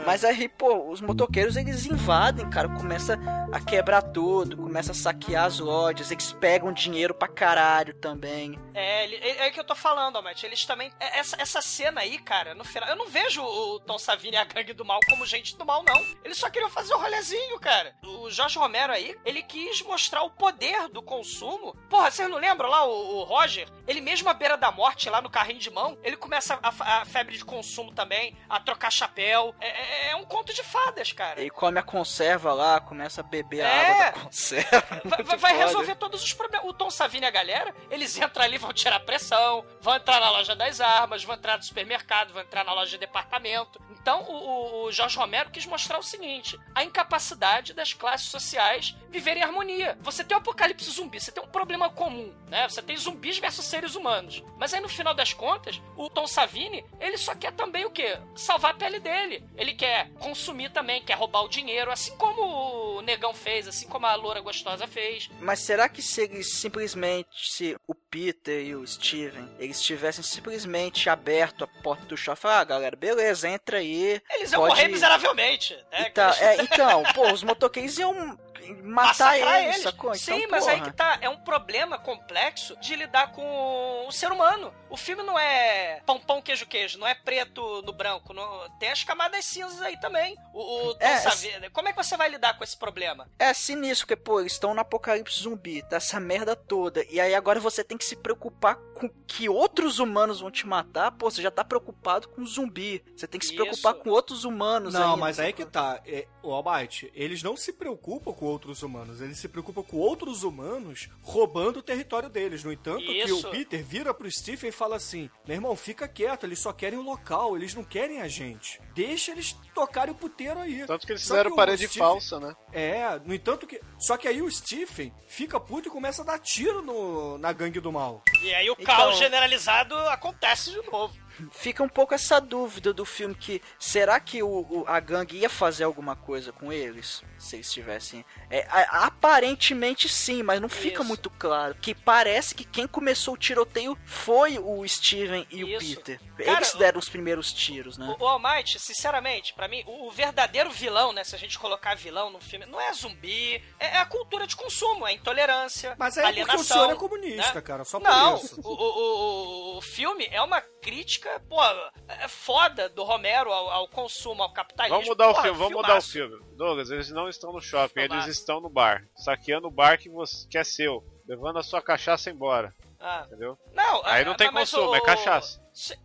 Mas aí, pô, os motoqueiros eles invadem, cara, começa a quebrar tudo, começa a saquear as lojas, eles pegam dinheiro pra caralho também. É, é, é que eu tô falando, Almighty. Eles também. é- Essa, essa cena aí, cara, no final. Eu não vejo o Tom Savini e a gangue do mal como gente do mal, não. Eles só queriam fazer o rolezinho, cara. O Jorge Romero aí, ele quis mostrar o poder do consumo. Porra, vocês não lembram lá o, o Roger? Ele mesmo à beira da morte, lá no carrinho de mão, ele começa a, a febre de consumo também, a trocar chapéu. É, é- é um conto de fadas, cara. Ele come a conserva lá, começa a beber a É. água da conserva. Vai, vai- resolver todos os problemas. O Tom Savini e a galera, eles entram ali, vão tirar pressão, vão entrar na loja das armas, vão entrar no supermercado, vão entrar na loja de departamento. Então, o, o- o Jorge Romero quis mostrar o seguinte: a incapacidade das classes sociais viverem em harmonia. Você tem um apocalipse zumbi, você tem um problema comum, né? Você tem zumbis versus seres humanos. Mas aí, no final das contas, o Tom Savini, ele só quer também o quê? Salvar a pele dele. Ele quer consumir também, quer roubar o dinheiro, assim como o Negão fez, assim como a Loura Gostosa fez. Mas será que se eles simplesmente, se o Peter e o Steven, eles tivessem simplesmente aberto a porta do shopping, ah, galera, beleza, entra aí. Eles iam morrer miseravelmente. Né? Então, é, então, pô, os motoqueiros iam matar Massacrar eles, sacou? Sim, então, mas aí porra. que tá. É um problema complexo de lidar com o ser humano. O filme não é pão, pão, queijo, queijo. Não é preto no branco. não- Tem as camadas cinzas aí também. O, o É, Savini- Como é que você vai lidar com esse problema? É sinistro, porque, pô, eles estão no apocalipse zumbi, tá essa merda toda. E aí agora você tem que se preocupar com que outros humanos vão te matar. Pô, você já tá preocupado com zumbi. Você tem que se Isso. preocupar com outros humanos Não, ainda, mas aí que tá. É, o Almighty, eles não se preocupam com outros humanos, eles se preocupam com outros humanos roubando o território deles. No entanto, que Isso. o Peter vira pro Stephen e fala assim: meu irmão, fica quieto, eles só querem o local, eles não querem a gente. Deixa eles tocarem o puteiro aí. Tanto que eles Só fizeram o parede Stephen- falsa, né? É, no entanto que. Só que aí o Stephen fica puto e começa a dar tiro no, na gangue do mal. E aí o Então- caos generalizado acontece de novo. Fica um pouco essa dúvida do filme que será que o, o- a gangue ia fazer alguma coisa com eles se eles tivessem é, a- aparentemente sim mas não fica Isso. muito claro que parece que quem começou o tiroteio foi o Steven e o Isso. Peter Cara, eles deram os primeiros tiros né O, o Almighty, sinceramente, pra mim, o, o verdadeiro vilão, né? Se a gente colocar vilão no filme, não é zumbi, é, é a cultura de consumo, é intolerância, Mas é porque o alienação. senhor é comunista, né? cara, só por Não, isso. o, o, o, o filme é uma crítica, pô, é foda do Romero ao, ao consumo, ao capitalismo. Vamos mudar o Porra, filme, vamos mudar o filme. Douglas, eles não estão no shopping, eles estão no bar. Saqueando o bar que, você, que é seu. Levando a sua cachaça embora. Ah. Entendeu? Não, Aí não tem mas consumo, o- é cachaça.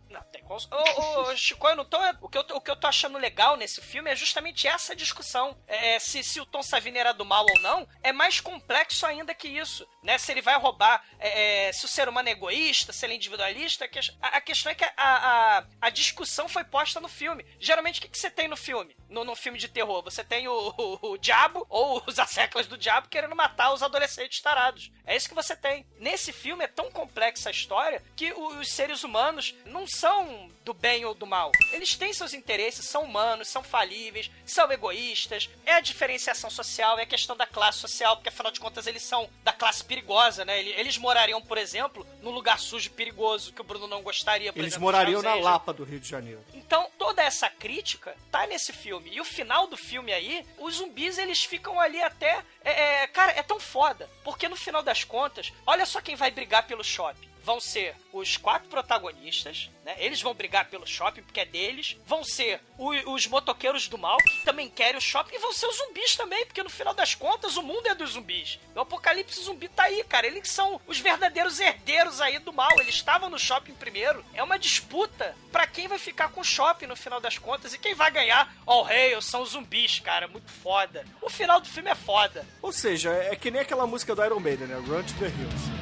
Não, tem consumo. Ô, ô, Chico, eu não tô. O que eu, o que eu tô achando legal nesse filme é justamente essa discussão. É, se, se o Tom Savini era do mal ou não, é mais complexo ainda que isso. Né? Se ele vai roubar. é, é, se o ser humano é egoísta, se ele é individualista. A, a- questão é que a, a, a discussão foi posta no filme. Geralmente, o que, que você tem no filme? No, no filme de terror? Você tem o, o, o diabo ou os asseclas do diabo querendo matar os adolescentes tarados. É isso que você tem. Nesse filme é tão complexa a história que os seres humanos não são do bem ou do mal. Eles têm seus interesses, são humanos, são falíveis, são egoístas. É a diferenciação social, é a questão da classe social, porque afinal de contas eles são da classe perigosa, né? Ele- Eles morariam, por exemplo, num lugar sujo e perigoso que o Bruno não gostaria, por Eles exemplo, morariam na. Lapa do Rio de Janeiro. Então, toda essa crítica tá nesse filme. E o final do filme aí, os zumbis, eles ficam ali até... é, é, cara, é tão foda. Porque no final das contas, olha só quem vai brigar pelo shopping. Vão ser os quatro protagonistas, né? Eles vão brigar pelo shopping porque é deles. Vão ser o- os motoqueiros do mal, que também querem o shopping. E vão ser os zumbis também, porque no final das contas o mundo é dos zumbis. O apocalipse zumbi tá aí, cara. Eles são os verdadeiros herdeiros aí do mal. Eles estavam no shopping primeiro. É uma disputa pra quem vai ficar com o shopping no final das contas. E quem vai ganhar, all hail, são os zumbis, cara. Muito foda. O final do filme é foda. Ou seja, é que nem aquela música do Iron Maiden, né? Run to the Hills.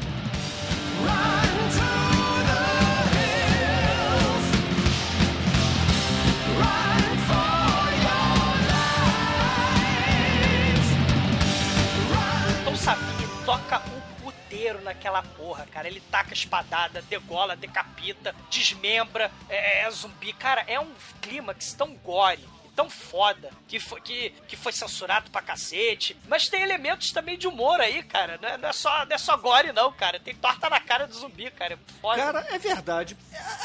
O puteiro naquela porra, cara. Ele taca espadada, degola, decapita, desmembra, é, é zumbi. Cara, é um clímax tão gore. Tão foda que foi, que, que foi censurado pra cacete. Mas tem elementos também de humor aí, cara. Não é, não é só, não é só gore, não, cara. Tem torta na cara do zumbi, cara. É muito foda. Cara, é verdade.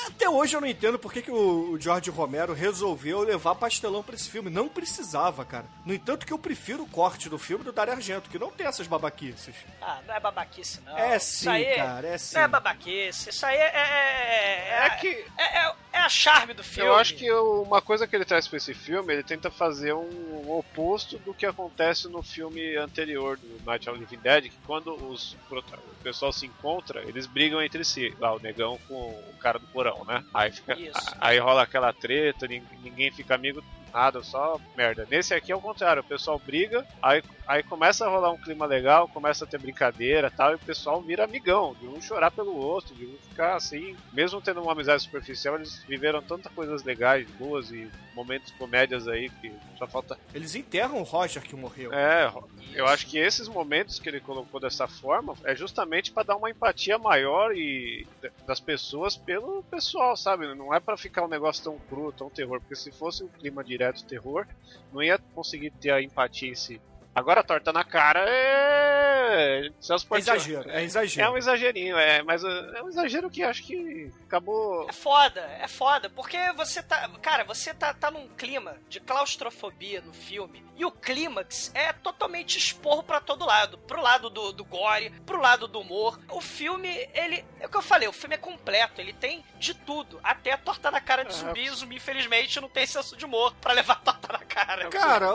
Até hoje eu não entendo por que, que o George Romero resolveu levar pastelão pra esse filme. Não precisava, cara. No entanto, que eu prefiro o corte do filme do Dario Argento, que não tem essas babaquices. Ah, não é babaquice, não. É sim, aí cara, é sim. Não é babaquice. Isso aí é. É, é, É que- É, é, é a charme do filme. Eu acho que uma coisa que ele traz pra esse filme, ele tenta fazer um oposto do que acontece no filme anterior do Night of the Living Dead, que quando os, o pessoal se encontra, eles brigam entre si. Lá, o negão com o cara do porão, né? Aí, fica, aí rola aquela treta, nin- ninguém fica amigo, nada, só merda. Nesse aqui é o contrário, o pessoal briga, aí, aí começa a rolar um clima legal, começa a ter brincadeira e tal, e o pessoal vira amigão, de um chorar pelo outro, de um ficar assim, mesmo tendo uma amizade superficial, eles viveram tantas coisas legais, boas e momentos comédias aí que só falta. Eles enterram o Roger que morreu. É, eu acho que esses momentos que ele colocou dessa forma é justamente pra dar uma empatia maior e das pessoas pelo pessoal, sabe? Não é pra ficar um negócio tão cru, tão terror, porque se fosse um clima direto terror, não ia conseguir ter a empatia em si. Agora, torta na cara é. Celso É exagero, é exagero. É um exagerinho, é, mas uh, é um exagero que acho que acabou. É foda, é foda, porque você tá. Cara, você tá, tá num clima de claustrofobia no filme. E o clímax é totalmente esporro pra todo lado. Pro lado do, do gore, pro lado do humor. O filme, ele. É o que eu falei, o filme é completo, ele tem de tudo. Até a torta na cara de É. zumbi. Zumbi, infelizmente, não tem senso de humor pra levar a torta na cara. Cara,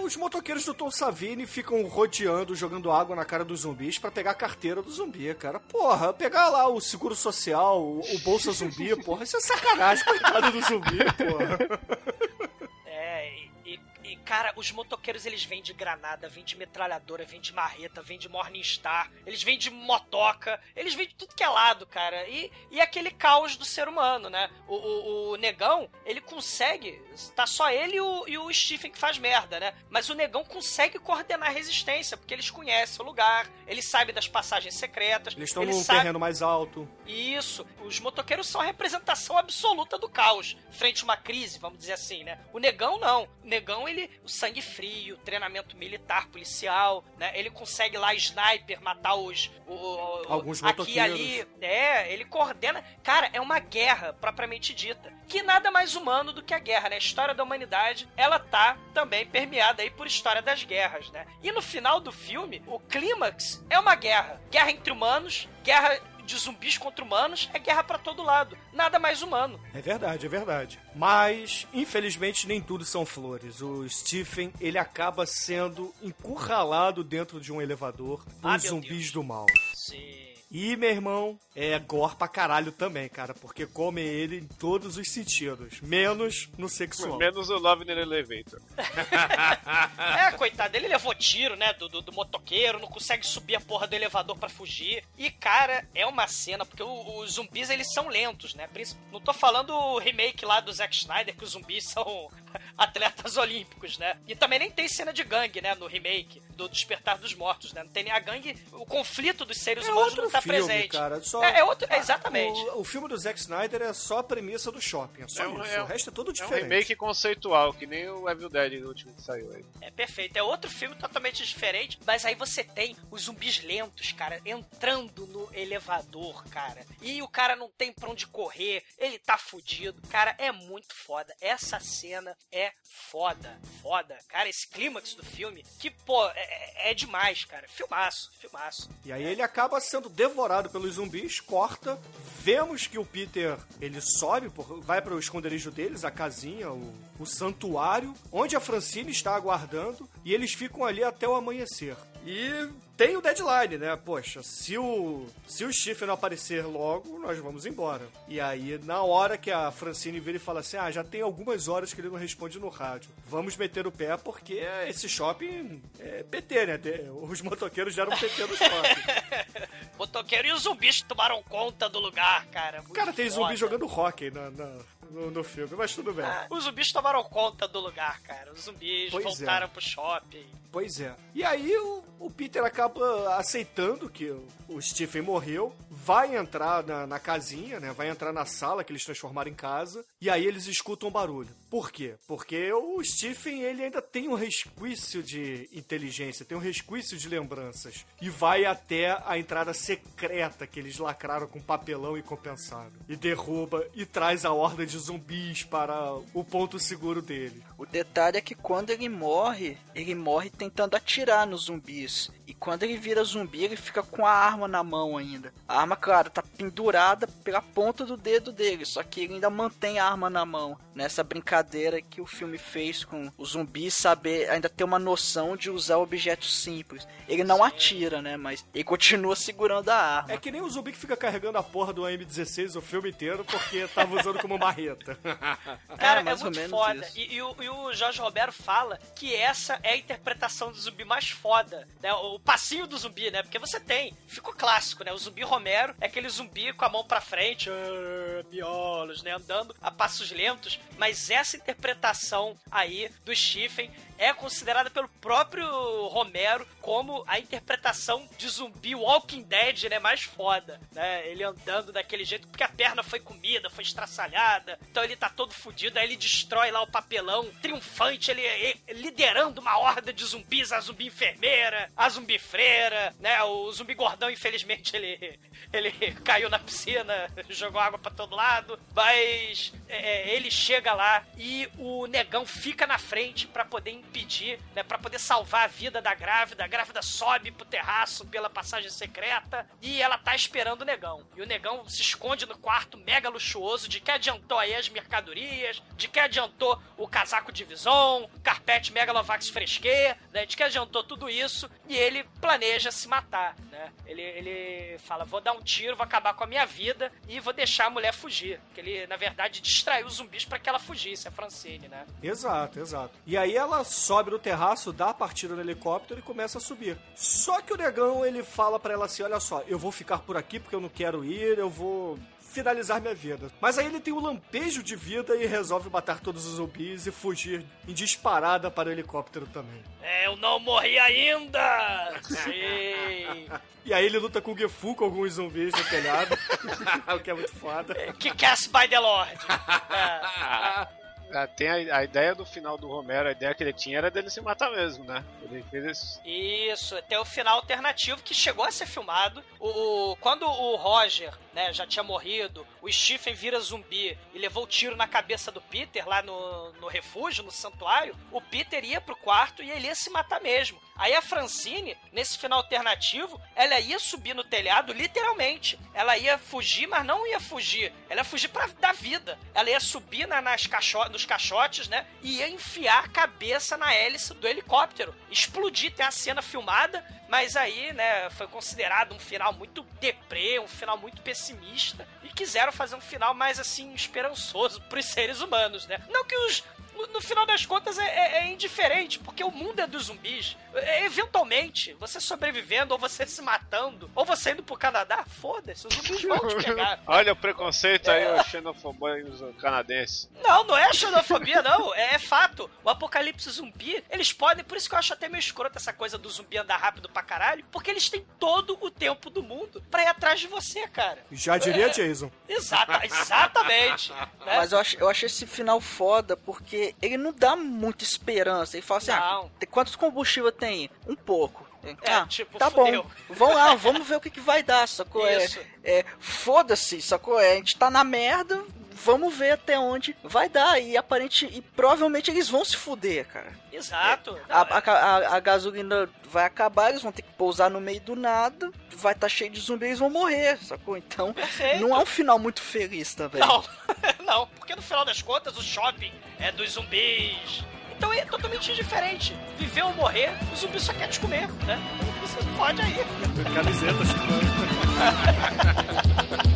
os motoqueiros do Tom Savini ficam rodeando, jogando água na cara dos zumbis pra pegar a carteira do zumbi, cara. Porra, pegar lá o seguro social, o, o bolsa zumbi, porra, isso é sacanagem, coitado do zumbi, porra. Cara, os motoqueiros eles vêm de granada, vêm de metralhadora, vêm de marreta, vêm de Morningstar, eles vêm de motoca, eles vêm de tudo que é lado, cara. E, e aquele caos do ser humano, né? O, o, o negão, ele consegue. Tá só ele e o, e o Stephen que faz merda, né? Mas o negão consegue coordenar a resistência, porque eles conhecem o lugar, eles sabem das passagens secretas. Eles estão ele num sabe- terreno mais alto. isso, os motoqueiros são a representação absoluta do caos, frente a uma crise, vamos dizer assim, né? O negão não. O negão, ele, o sangue frio, treinamento militar, policial, né? Ele consegue lá, sniper, matar os. o- o- Alguns aqui ali. É, ele coordena. Cara, é uma guerra propriamente dita. Que nada mais humano do que a guerra, né? A história da humanidade, ela tá também permeada aí por história das guerras, né? E no final do filme, o clímax é uma guerra. Guerra entre humanos, guerra de zumbis contra humanos, é guerra pra todo lado. Nada mais humano. É verdade, é verdade. Mas, infelizmente, nem tudo são flores. O Stephen, ele acaba sendo encurralado dentro de um elevador por Ah, zumbis do mal. Sim. E, meu irmão, é gore pra caralho também, cara, porque come ele em todos os sentidos, menos no sexual. Menos o Love in the Elevator. É, coitado, ele levou tiro, né, do, do, do motoqueiro, não consegue subir a porra do elevador pra fugir. E, cara, é uma cena, porque o- os zumbis, eles são lentos, né? Não tô falando o remake lá do Zack Snyder, que os zumbis são atletas olímpicos, né? E também nem tem cena de gangue, né, no remake do Despertar dos Mortos, né? Não tem nem a gangue, o conflito dos seres É humanos outro não tá filme, presente. cara. Só... É, é outro, é exatamente. O, o filme do Zack Snyder é só a premissa do shopping, é só É um- isso. é o resto é tudo É um diferente. remake conceitual, que nem o Evil Dead no último que saiu aí. É perfeito. É outro filme totalmente diferente, mas aí você tem os zumbis lentos, cara, entrando no elevador, cara. E o cara não tem pra onde correr, ele tá fudido. Cara, é muito foda. Essa cena é foda, foda. Cara, esse clímax do filme, que, pô, é, é demais, cara. Filmaço, filmaço. E aí ele acaba sendo devorado pelos zumbis, corta. Vemos que o Peter, ele sobe, vai para o esconderijo deles, a casinha, o, o santuário, onde a Francine está aguardando, e eles ficam ali até o amanhecer. E tem o deadline, né? Poxa, se o se o Stephen não aparecer logo, nós vamos embora. E aí, na hora que a Francine vira e fala assim: "Ah, já tem algumas horas que ele não responde no rádio. Vamos meter o pé porque esse shopping é PT, né? Os motoqueiros deram PT no shopping. Motoqueiro e os zumbis tomaram conta do lugar, cara. Muito Cara, tem foda. zumbi jogando hockey na, na- no, no filme, mas tudo bem. Ah, os zumbis tomaram conta do lugar, cara. Os zumbis Pois é. voltaram pro shopping. Pois é. E aí o, o Peter acaba aceitando que o, o Stephen morreu, vai entrar na, na casinha, né? Vai entrar na sala que eles transformaram em casa, e aí eles escutam um barulho. Por quê? Porque o Stephen, ele ainda tem um resquício de inteligência, tem um resquício de lembranças, e vai até a entrada secreta que eles lacraram com papelão e compensado. E derruba e traz a horda de zumbis para o ponto seguro dele. O detalhe é que quando ele morre, ele morre tentando atirar nos zumbis. E quando ele vira zumbi, ele fica com a arma na mão ainda. A arma, claro, tá pendurada pela ponta do dedo dele, só que ele ainda mantém a arma na mão. Nessa brincadeira que o filme fez com o zumbi saber, ainda ter uma noção de usar objetos simples. Ele não atira, né? Mas ele continua segurando a arma. É que nem o zumbi que fica carregando a porra do M16 o filme inteiro porque tava usando como marreta. Cara, É, é, mais ou muito menos foda. isso. E, e o, e o Jorge Romero fala que essa é a interpretação do zumbi mais foda, né? O passinho do zumbi, né? Porque você tem, ficou clássico, né? O zumbi Romero é aquele zumbi com a mão pra frente, ah, miolos, né? Andando a passos lentos. Mas essa interpretação aí do Stephen é considerada pelo próprio Romero como a interpretação de zumbi Walking Dead, né? Mais foda, né? Ele andando daquele jeito, porque a perna foi comida, foi estraçalhada, então ele tá todo fudido, aí ele destrói lá o papelão, triunfante, ele, ele liderando uma horda de zumbis, a zumbi enfermeira, a zumbi freira, né? O zumbi gordão, infelizmente, ele, ele caiu na piscina, jogou água pra todo lado, mas é, ele chega lá e o negão fica na frente pra poder impedir, né? Pra poder salvar a vida da grávida. A grávida sobe pro terraço pela passagem secreta e ela tá esperando o negão. E o negão se esconde no quarto mega luxuoso de que adiantou aí as mercadorias, de que adiantou o casaco de Vison, o carpete Megalovax fresquê, né? De que adiantou tudo isso e ele planeja se matar, né? Ele, ele fala, vou dar um tiro, vou acabar com a minha vida e vou deixar a mulher fugir. Que ele, na verdade, distraiu os zumbis pra que ela fugisse, a Francine, né? Exato, exato. E aí ela sobe no terraço, dá a partida no helicóptero e começa a subir. Só que o negão, ele fala pra ela assim, olha só, eu vou ficar por aqui porque eu não quero ir, eu vou finalizar minha vida. Mas aí ele tem um lampejo de vida e resolve matar todos os zumbis e fugir em disparada para o helicóptero também. É, eu não morri ainda! Sim! E aí ele luta com o Gifu com alguns zumbis no telhado, o que é muito foda. Kick-ass by the Lord! É. Ah, Tem a, a ideia do final do Romero, a ideia que ele tinha era dele se matar mesmo, né? Ele fez esse. Isso, tem o final alternativo que chegou a ser filmado. O, o- quando o Roger, né, já tinha morrido, o Stephen vira zumbi e levou o tiro na cabeça do Peter lá no, no refúgio, no santuário, o Peter ia pro quarto e ele ia se matar mesmo. Aí a Francine, nesse final alternativo, ela ia subir no telhado, literalmente. Ela ia fugir, mas não ia fugir. Ela ia fugir pra, da vida. Ela ia subir na- nas caixo nos caixotes, né? E ia enfiar a cabeça na hélice do helicóptero. Explodir, tem a cena filmada, mas aí, né, foi considerado um final muito deprê, um final muito pessimista. E quiseram fazer um final mais, assim, esperançoso pros seres humanos, né? Não que os. No, final das contas é, é- é indiferente, porque o mundo é dos zumbis. É, eventualmente, você sobrevivendo, ou você se matando, ou você indo pro Canadá, foda-se, os zumbis vão te pegar. Olha o preconceito aí, o xenofobia canadense. Não, não é xenofobia, não. É, é fato. O apocalipse zumbi, eles podem. Por isso que eu acho até meio escroto essa coisa do zumbi andar rápido pra caralho. Porque eles têm todo o tempo do mundo pra ir atrás de você, cara. Já diria Jason. Exata, exatamente. né? Mas eu acho, eu acho esse final foda porque ele não dá muita esperança. Ele fala assim: ah, Não. tem- quantos combustível tem? Um pouco. É, ah, tipo, tá fudeu. bom. Vamos lá, vamos ver o que, que vai dar, sacou? É, Isso. é, Foda-se, sacou? É, a gente tá na merda, vamos ver até onde vai dar. E aparente, e provavelmente eles vão se fuder, cara. Exato. A, Não, a, a- a gasolina vai acabar, eles vão ter que pousar no meio do nada, vai estar cheio de zumbis, eles vão morrer, sacou? Então, Perfeito. não é um final muito feliz também. Não, não, porque no final das contas o shopping é dos zumbis. Então é totalmente indiferente. Viver ou morrer, o zumbi só quer te comer, né? Você pode aí. Camiseta,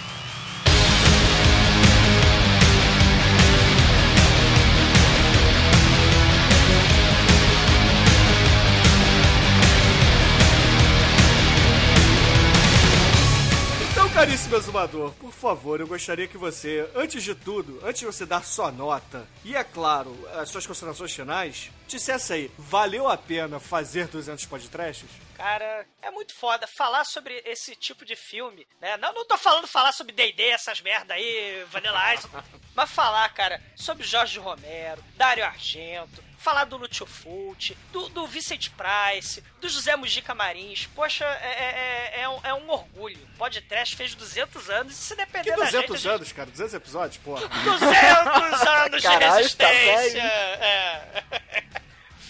Caríssimo exumador, por favor, eu gostaria que você, antes de tudo, antes de você dar sua nota e, é claro, as suas considerações finais, dissesse aí, valeu a pena fazer 200 podcasts? Cara, é muito foda falar sobre esse tipo de filme, né? Não, não tô falando falar sobre D&D, essas merda aí, Vanilla Ice, mas falar, cara, sobre Jorge Romero, Dário Argento, falar do Lúcio Fulci, do, do Vicente Price, do José Mujica Marins. Poxa, é, é, é, é um, é um orgulho. Podcast fez 200 anos e se depender Que da 200 gente... a gente- anos, cara? 200 episódios? Porra. 200 anos de Caralho, tá resistência! é.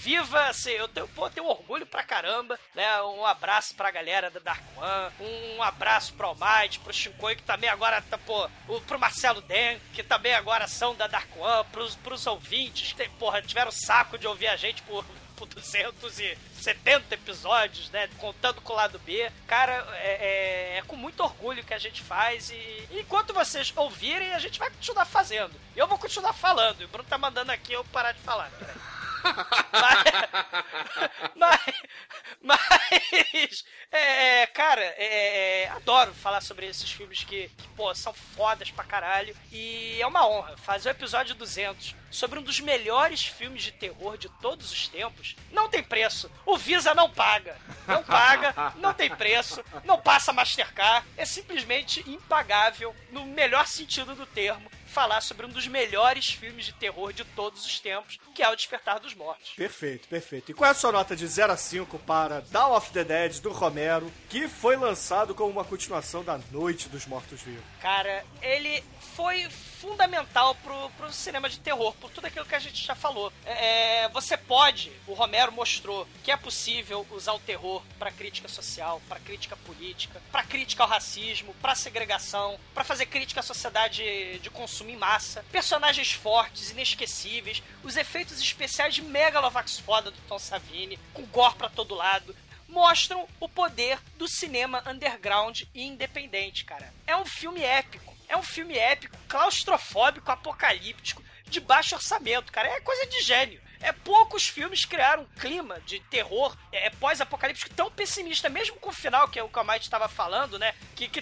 Viva, assim, eu tenho, pô, tenho orgulho pra caramba, né? Um abraço pra galera da Dark One, um abraço pro Almighty, pro Shinkoi, que também agora tá, pô, pro Marcelo Den, que também agora são da Dark One, pros, pros ouvintes, que, porra, tiveram saco de ouvir a gente por, por 270 episódios, né? Contando com o lado B. Cara, é, é- é com muito orgulho que a gente faz e, enquanto vocês ouvirem, a gente vai continuar fazendo. Eu vou continuar falando. E o Bruno tá mandando aqui eu parar de falar. Peraí. Mas, mas, é, cara, é, é, adoro falar sobre esses filmes que, que, pô, são fodas pra caralho. E é uma honra fazer o episódio 200 sobre um dos melhores filmes de terror de todos os tempos. Não tem preço. O Visa não paga. Não paga, não tem preço, não passa Mastercard. É simplesmente impagável, no melhor sentido do termo, falar sobre um dos melhores filmes de terror de todos os tempos, que é O Despertar dos Mortos. Perfeito, perfeito. E qual é a sua nota de 0 a 5 para Dawn of the Dead do Romero, que foi lançado como uma continuação da Noite dos Mortos-Vivos? Cara, ele foi fundamental pro, pro cinema de terror, por tudo aquilo que a gente já falou. É, você pode, o Romero mostrou que é possível usar o terror pra crítica social, pra crítica política, pra crítica ao racismo, pra segregação, pra fazer crítica à sociedade de consumo em massa, personagens fortes, inesquecíveis, os efeitos especiais de Megalovax foda do Tom Savini, com gore pra todo lado, mostram o poder do cinema underground e independente, cara. É um filme épico. É um filme épico, claustrofóbico, apocalíptico, de baixo orçamento, cara. É coisa de gênio. É, poucos filmes criaram um clima de terror é, pós-apocalíptico tão pessimista, mesmo com o final, que é o Mike estava falando, né? Que, que,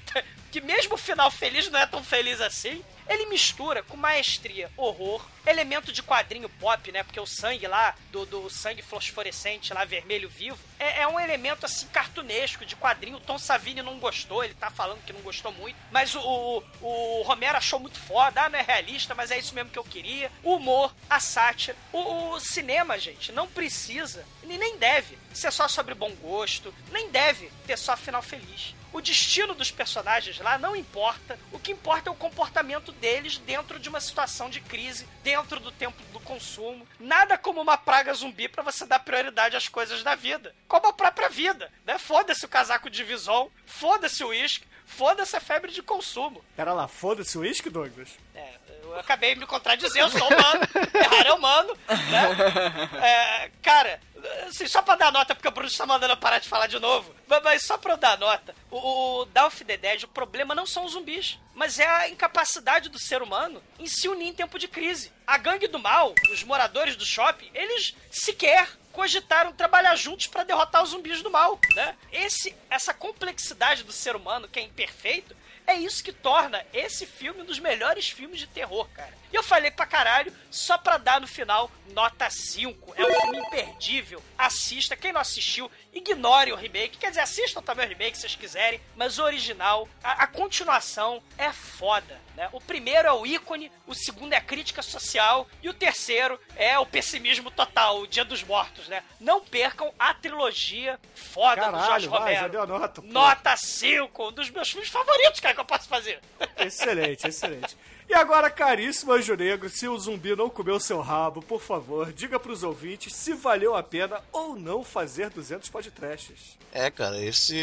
que mesmo o final feliz não é tão feliz assim. Ele mistura com maestria horror, elemento de quadrinho pop, né? Porque o sangue lá, do, do sangue fosforescente lá, vermelho vivo, é, é um elemento assim cartunesco de quadrinho. O Tom Savini não gostou, ele tá falando que não gostou muito. Mas o, o, o Romero achou muito foda, ah, não é realista, mas é isso mesmo que eu queria. O humor, a sátira. O, o cinema, gente, não precisa, e nem deve ser só sobre bom gosto, nem deve ter só final feliz. O destino dos personagens lá não importa. O que importa é o comportamento deles dentro de uma situação de crise, dentro do tempo do consumo. Nada como uma praga zumbi para você dar prioridade às coisas da vida. Como a própria vida, né? Foda-se o casaco de vison, foda-se o uísque, foda-se a febre de consumo. Pera lá, foda-se o uísque, Douglas? É, eu acabei me contradizendo, eu sou humano, errar é humano, né? É, cara, assim, só pra dar nota, porque o Bruno está mandando eu parar de falar de novo, mas, mas só pra eu dar nota, o, o of the Dead, o problema não são os zumbis, mas é a incapacidade do ser humano em se unir em tempo de crise. A gangue do mal, os moradores do shopping, eles sequer cogitaram trabalhar juntos para derrotar os zumbis do mal, né? Esse, essa complexidade do ser humano que é imperfeito é isso que torna esse filme um dos melhores filmes de terror, cara. E eu falei pra caralho, só pra dar no final nota 5. É um filme imperdível. Assista. Quem não assistiu, ignore o remake. Quer dizer, assistam também o remake se vocês quiserem. Mas o original, a, a continuação é foda. Né? O primeiro é o ícone, o segundo é a crítica social e o terceiro é o pessimismo total, o Dia dos Mortos, né? Não percam a trilogia foda do Jorge Caralho, vai, Romero. já deu a nota. pô. Nota 5, um dos meus filmes favoritos, cara, que eu posso fazer. Excelente, excelente. E agora, caríssimo Anjo Negro, se o zumbi não comeu seu rabo, por favor, diga pros ouvintes se valeu a pena ou não fazer 200 podcasts. É, cara, esse,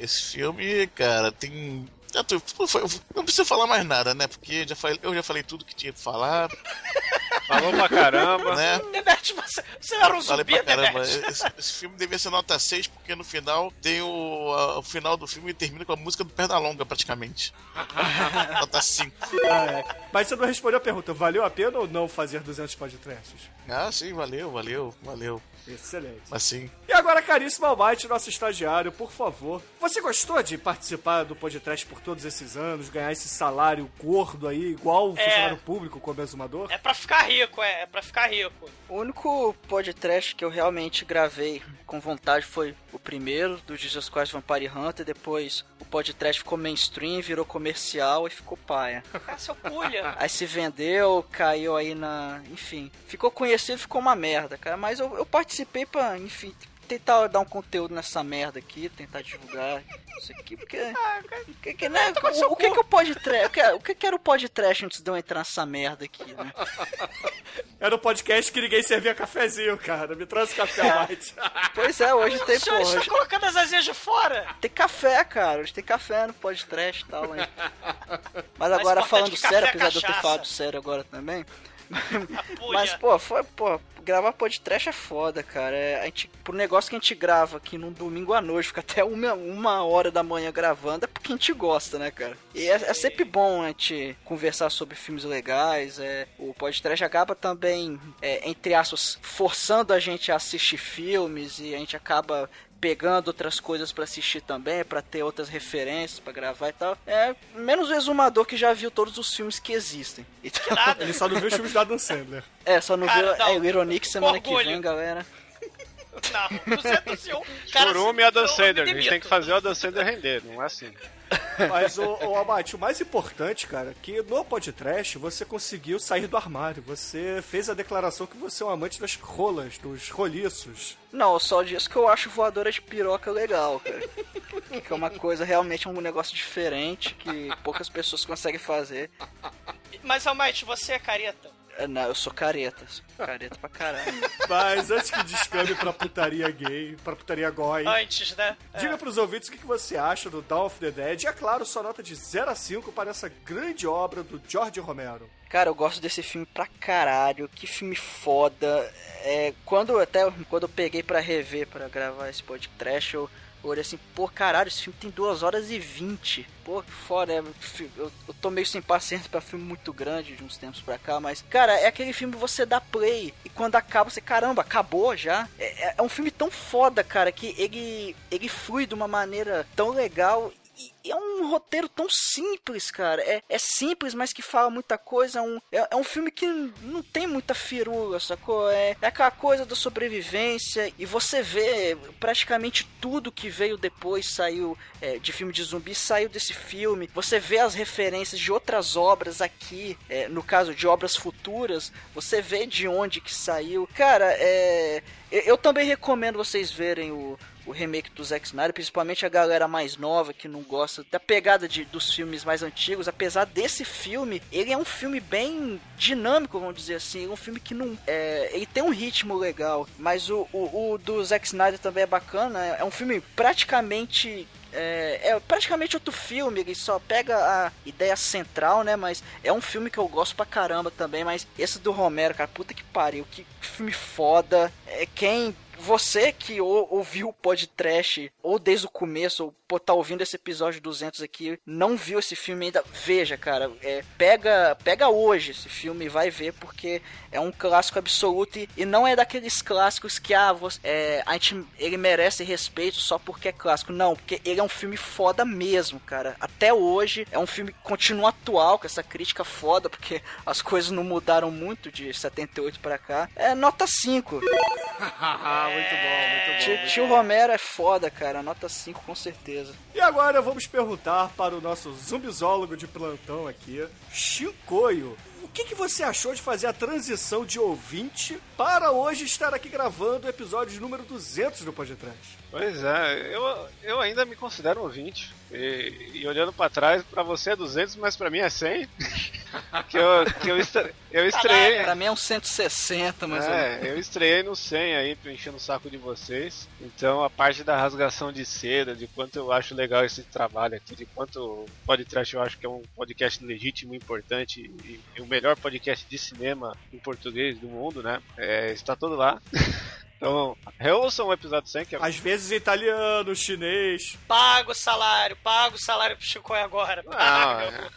esse filme, cara, tem. Não precisa falar mais nada, né? Porque já falei- eu já falei tudo que tinha pra falar. Falou pra caramba. Né? Debete, você, você era um Falei zumbi, pra caramba. Esse, esse filme devia ser nota 6, porque no final tem o. a- o final do filme termina com a música do Pernalonga, praticamente. nota 5. Ah, é. Mas você não respondeu a pergunta, valeu a pena ou não fazer 200 podcasts? Ah, sim, valeu, valeu, valeu. Excelente. Mas sim. E agora, caríssimo Almighty, nosso estagiário, por favor. Você gostou de participar do podcast por todos esses anos, ganhar esse salário gordo aí, igual o É. funcionário público como exumador? É pra ficar rico, é, é pra ficar rico. O único podcast que eu realmente gravei com vontade foi o primeiro, do Jesus Christ Vampire Hunter. Depois o podcast ficou mainstream, virou comercial e ficou paia. Ah, seu pulha. Aí se vendeu, caiu aí na. Enfim, ficou conhecido, ficou uma merda, cara. Mas eu, eu participei pra, enfim, tentar dar um conteúdo nessa merda aqui, tentar divulgar isso aqui, porque. que, que, né, o, o que que o podcast. O que, o que que era o podcast antes de eu entrar nessa merda aqui, né? Era um podcast que ninguém servia cafezinho, cara. Me traz café light. Pois é, hoje tem, o senhor porra, está hoje colocando as asinhas de fora. tem café, cara. Hoje tem café no podcast e tal, hein? Mas Mais agora falando sério, é apesar de eu ter falado sério agora também. Mas, pô, foi, pô, gravar podcast é foda, cara. É, a gente, pro negócio que a gente grava aqui num domingo à noite, fica até uma, uma hora da manhã gravando, é porque a gente gosta, né, cara? E é, é sempre bom a gente conversar sobre filmes legais. É, o podcast acaba também, é, entre aspas, forçando a gente a assistir filmes e a gente acaba pegando outras coisas pra assistir também, pra ter outras referências pra gravar e tal. É menos o exumador que já viu todos os filmes que existem. Então, Nada. Ele só não viu os filmes do Adam Sandler. é, só não Cara, viu não. é, o Ironic semana que vem, galera. Não, 201. Cara, Churume e Adam Sandler. A gente tem que fazer o Adam Sandler render, não é assim. Mas, o, o o mais importante, cara, é que no podcast você conseguiu sair do armário. Você fez a declaração que você é um amante das rolas, dos roliços. Não, só disso que eu acho voadora de piroca legal, cara. que é uma coisa realmente um negócio diferente que poucas pessoas conseguem fazer. Mas, Almighty, você é careta? É, Não, eu sou careta. Sou careta pra caralho. Mas antes que descambe pra putaria gay, pra putaria goi, Antes, né? diga pros ouvintes o que que você acha do Dawn of the Dead e, é claro, sua nota de 0 a 5 para essa grande obra do George Romero. Cara, eu gosto desse filme pra caralho. Que filme foda. É, quando até quando eu peguei pra rever, pra gravar esse podcast, eu olhei assim, pô, caralho, esse filme tem 2 horas e 20. Pô, foda. é, Eu, eu tô meio sem paciência pra filme muito grande de uns tempos pra cá, mas, cara, é aquele filme que você dá play e quando acaba você, caramba, acabou já. É, é- é um filme tão foda, cara, que ele, ele flui de uma maneira tão legal e é um roteiro tão simples, cara. É, é simples, mas que fala muita coisa. É um, é, é um filme que não tem muita firula, sacou? É, é aquela coisa da sobrevivência. E você vê praticamente tudo que veio depois saiu é, de filme de zumbi, saiu desse filme. Você vê as referências de outras obras aqui, é, no caso de obras futuras. Você vê de onde que saiu. Cara, é. Eu também recomendo vocês verem o, o remake do Zack Snyder, principalmente a galera mais nova que não gosta da pegada de, dos filmes mais antigos. Apesar desse filme, ele é um filme bem dinâmico, vamos dizer assim. É um filme que não. É, ele tem um ritmo legal, mas o, o, o do Zack Snyder também é bacana. É um filme praticamente é, é praticamente outro filme, ele só pega a ideia central, né? Mas é um filme que eu gosto pra caramba também. Mas esse do Romero, cara, puta que pariu, que filme foda. É quem. Você que ou- ouviu o podcast, ou desde o começo, ou pô, tá ouvindo esse episódio 200 aqui, não viu esse filme ainda, veja, cara. É, pega, pega hoje esse filme e vai ver, porque é um clássico absoluto e, e não é daqueles clássicos que ah, você, é, a gente, ele merece respeito só porque é clássico. Não, porque ele é um filme foda mesmo, cara. Até hoje é um filme que continua atual, com essa crítica foda, porque as coisas não mudaram muito de 78 pra cá. É nota 5. muito bom, muito Tio, bom. tio Romero é foda, cara. Nota 5 com certeza. E agora vamos perguntar para o nosso zumbizólogo de plantão aqui, Chicoio. O que, que você achou de fazer a transição de ouvinte para hoje estar aqui gravando o episódio número 200 do Podcast? Pois é, eu, eu ainda me considero um ouvinte. E, e olhando pra trás, pra você é 200, mas pra mim é 100. que eu, que eu, estre, eu estreiei. Pra mim é um 160, mas É, eu estreiei no 100 aí, enchendo o saco de vocês. Então, a parte da rasgação de seda, de quanto eu acho legal esse trabalho aqui, de quanto o podcast eu acho que é um podcast legítimo, importante e, e o melhor podcast de cinema em português do mundo, né? É, está todo lá. Então, reouçam o episódio 100, que é Às vezes italiano, chinês. Paga o salário, paga o salário pro Chico agora. Não, Paga.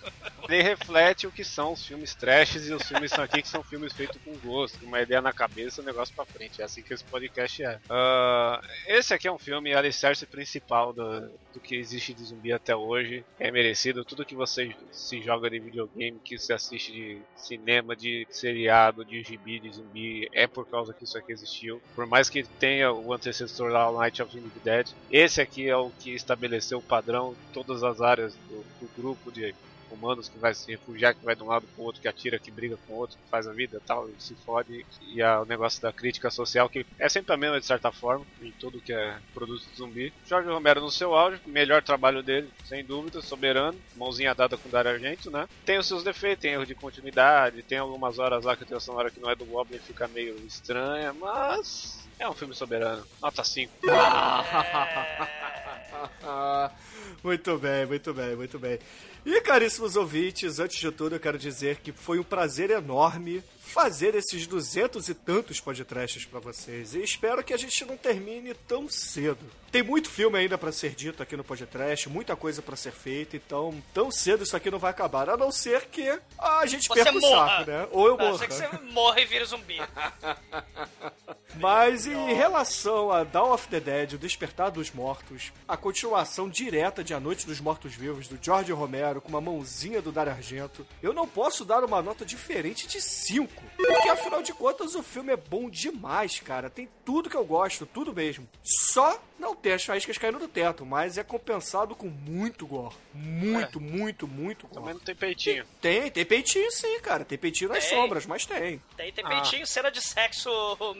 é. ele reflete o que são os filmes trashes e os filmes são aqui que são filmes feitos com gosto, uma ideia na cabeça, o negócio pra frente. É assim que esse podcast é. Ah, esse aqui é um filme alicerce principal do, do que existe de zumbi até hoje. É merecido. Tudo que você se joga de videogame, que você assiste de cinema, de seriado, de gibi, de zumbi, é por causa que isso aqui existiu. Por mais que tenha o antecessor o Night of the Dead, esse aqui é o que estabeleceu o padrão em todas as áreas do, do grupo de humanos que vai se refugiar, que vai de um lado pro outro, que atira, que briga com o outro, que faz a vida tal, e se fode. E a- o negócio da crítica social, que é sempre a mesma de certa forma, em tudo que é produto de zumbi. Jorge Romero no seu auge, melhor trabalho dele, sem dúvida, soberano, mãozinha dada com o Dario Argento, né? Tem os seus defeitos, tem erro de continuidade, tem algumas horas lá que a trilha sonora que não é do Goblin fica meio estranha, mas é um filme soberano. Nota 5. muito bem, muito bem, muito bem. E caríssimos ouvintes, antes de tudo eu quero dizer que foi um prazer enorme fazer esses duzentos e tantos podcasts pra vocês. E espero que a gente não termine tão cedo. Tem muito filme ainda pra ser dito aqui no podcast, muita coisa pra ser feita, então tão cedo isso aqui não vai acabar, a não ser que a gente Você perca o morra. saco, né? Ou eu Não, morra. sei que você morra e vira zumbi. Mas em relação a Dawn of the Dead, O Despertar dos Mortos, a continuação direta de A Noite dos Mortos-Vivos, do George Romero, com uma mãozinha do Dario Argento, eu não posso dar uma nota diferente de 5. Porque afinal de contas o filme é bom demais, cara. Tem tudo que eu gosto, tudo mesmo. só não tem as faíscas caindo do teto, mas é compensado com muito gore. Muito, muito, muito gore. Também não tem peitinho. Tem, tem peitinho sim, cara. Tem peitinho nas Tem. sombras, mas tem. Tem, tem Ah. peitinho, cena de sexo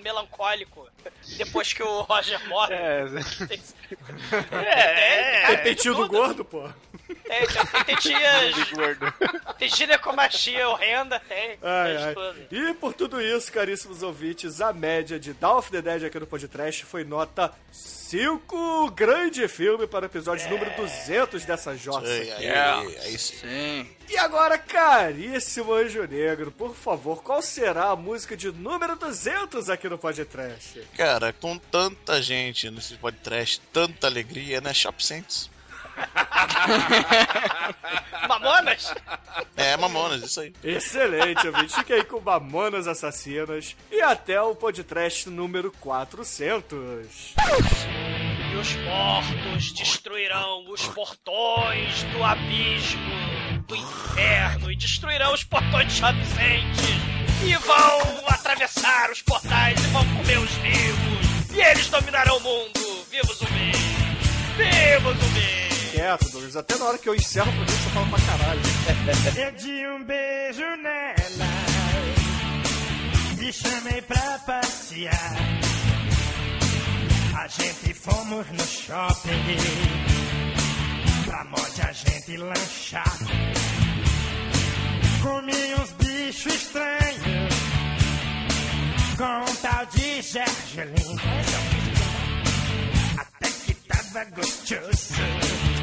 melancólico. Depois que o Roger morre. É, Tem, É, tem peitinho do gordo, pô. tem, tem, tem gordo. Tem ginecomastia horrenda, tem. Ai, ai. E por tudo isso, caríssimos ouvintes, a média de Dawn of the Dead aqui no podcast foi nota 5. Grande filme para o episódio número 200 dessa jossa. Aí, aqui. aí, é isso. Sim. E agora, caríssimo Anjo Negro, por favor, qual será a música de número 200 aqui no podcast? Cara, com tanta gente nesse podcast, tanta alegria, né? Shop Saints. Mamonas? É, Mamonas, isso aí. Excelente, ouvinte. Fique aí com Mamonas Assassinas e até o podcast número 400. E os mortos destruirão os portões do abismo, do inferno, e destruirão os portões de Champs e vão atravessar os portais e vão comer os vivos. E eles dominarão o mundo. Viva o zumbi! Viva o zumbi! Quieto, Douglas. Até na hora que eu encerro o programa, você fala pra caralho. Eu de um beijo nela, me chamei pra passear. A gente fomos no shopping, pra morte a gente lanchar. Comi uns bichos estranhos, com um tal de gergelim. Até que tava gostoso.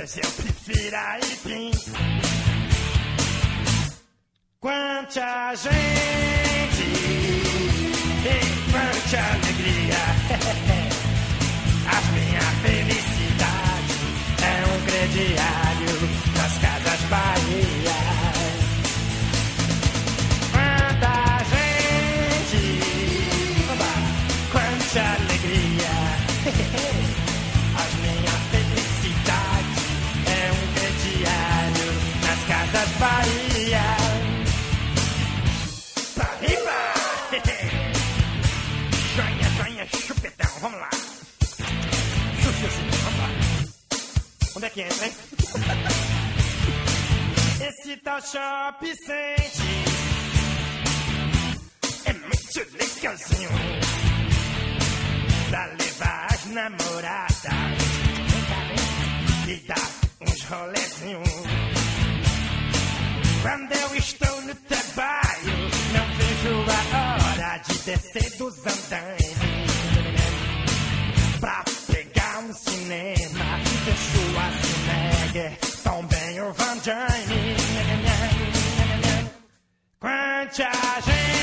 Eu prefiro aipim. Quanta gente e quanta alegria. A minha felicidade é um crediário Bahia. Riba! Joinha, joinha, chupetão, vamos lá. Chuchuzinho, vamos lá. Onde é que entra, hein? Esse tal shop sente é muito legalzinho pra levar as namoradas e dar uns rolezinhos. Quando eu estou no trabalho, não vejo a hora de descer dos andames pra pegar um cinema. Deixo a Schwarzenegger, também o Van Damme. Quanta gente,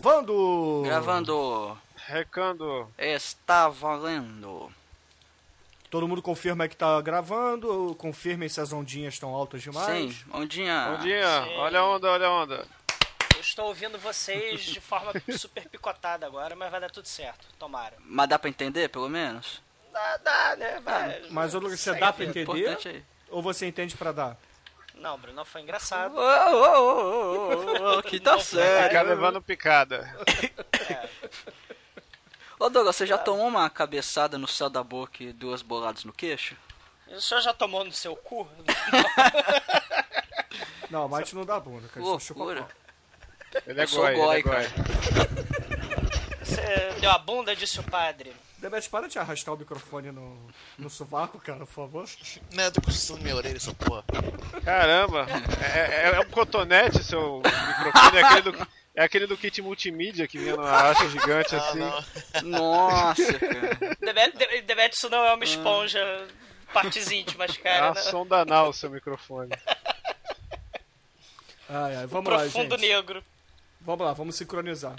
Vando! Gravando. Recando. Está valendo. Todo mundo confirma que tá gravando, confirmem se as ondinhas estão altas demais. Sim, ondinha. Ondinha, olha a onda, olha a onda. Eu estou ouvindo vocês de forma super picotada agora, mas vai dar tudo certo. Tomara. Mas dá pra entender, pelo menos? Dá, dá, né? Vai. Mas, Lucas, você dá a pra entender? Ou você entende pra dar? Não, Bruno, foi engraçado. Ô, ô, ô, ô, que tá Ficar certo. levando picada. Ô Douglas, você já tomou uma cabeçada no céu da boca e duas boladas no queixo? O senhor já tomou no seu cu? Não, mas não dá bunda, cara. Loucura. Ele é Eu sou goi, ele é goi. Você deu a bunda, disse o padre. Demet, para de arrastar o microfone no, no sovaco, cara, por favor. Né, eu tô coçando minha orelha, essa porra. Caramba, é, é- é um cotonete seu microfone, é aquele do, é aquele do kit multimídia que vinha numa acha gigante Ah, assim. não. Nossa, cara. Debete, de- debete isso não é uma esponja, partes íntimas, É cara. a sonda anal o seu microfone. Ai, ai, vamos lá, Profundo gente. negro. Vamos lá, vamos sincronizar.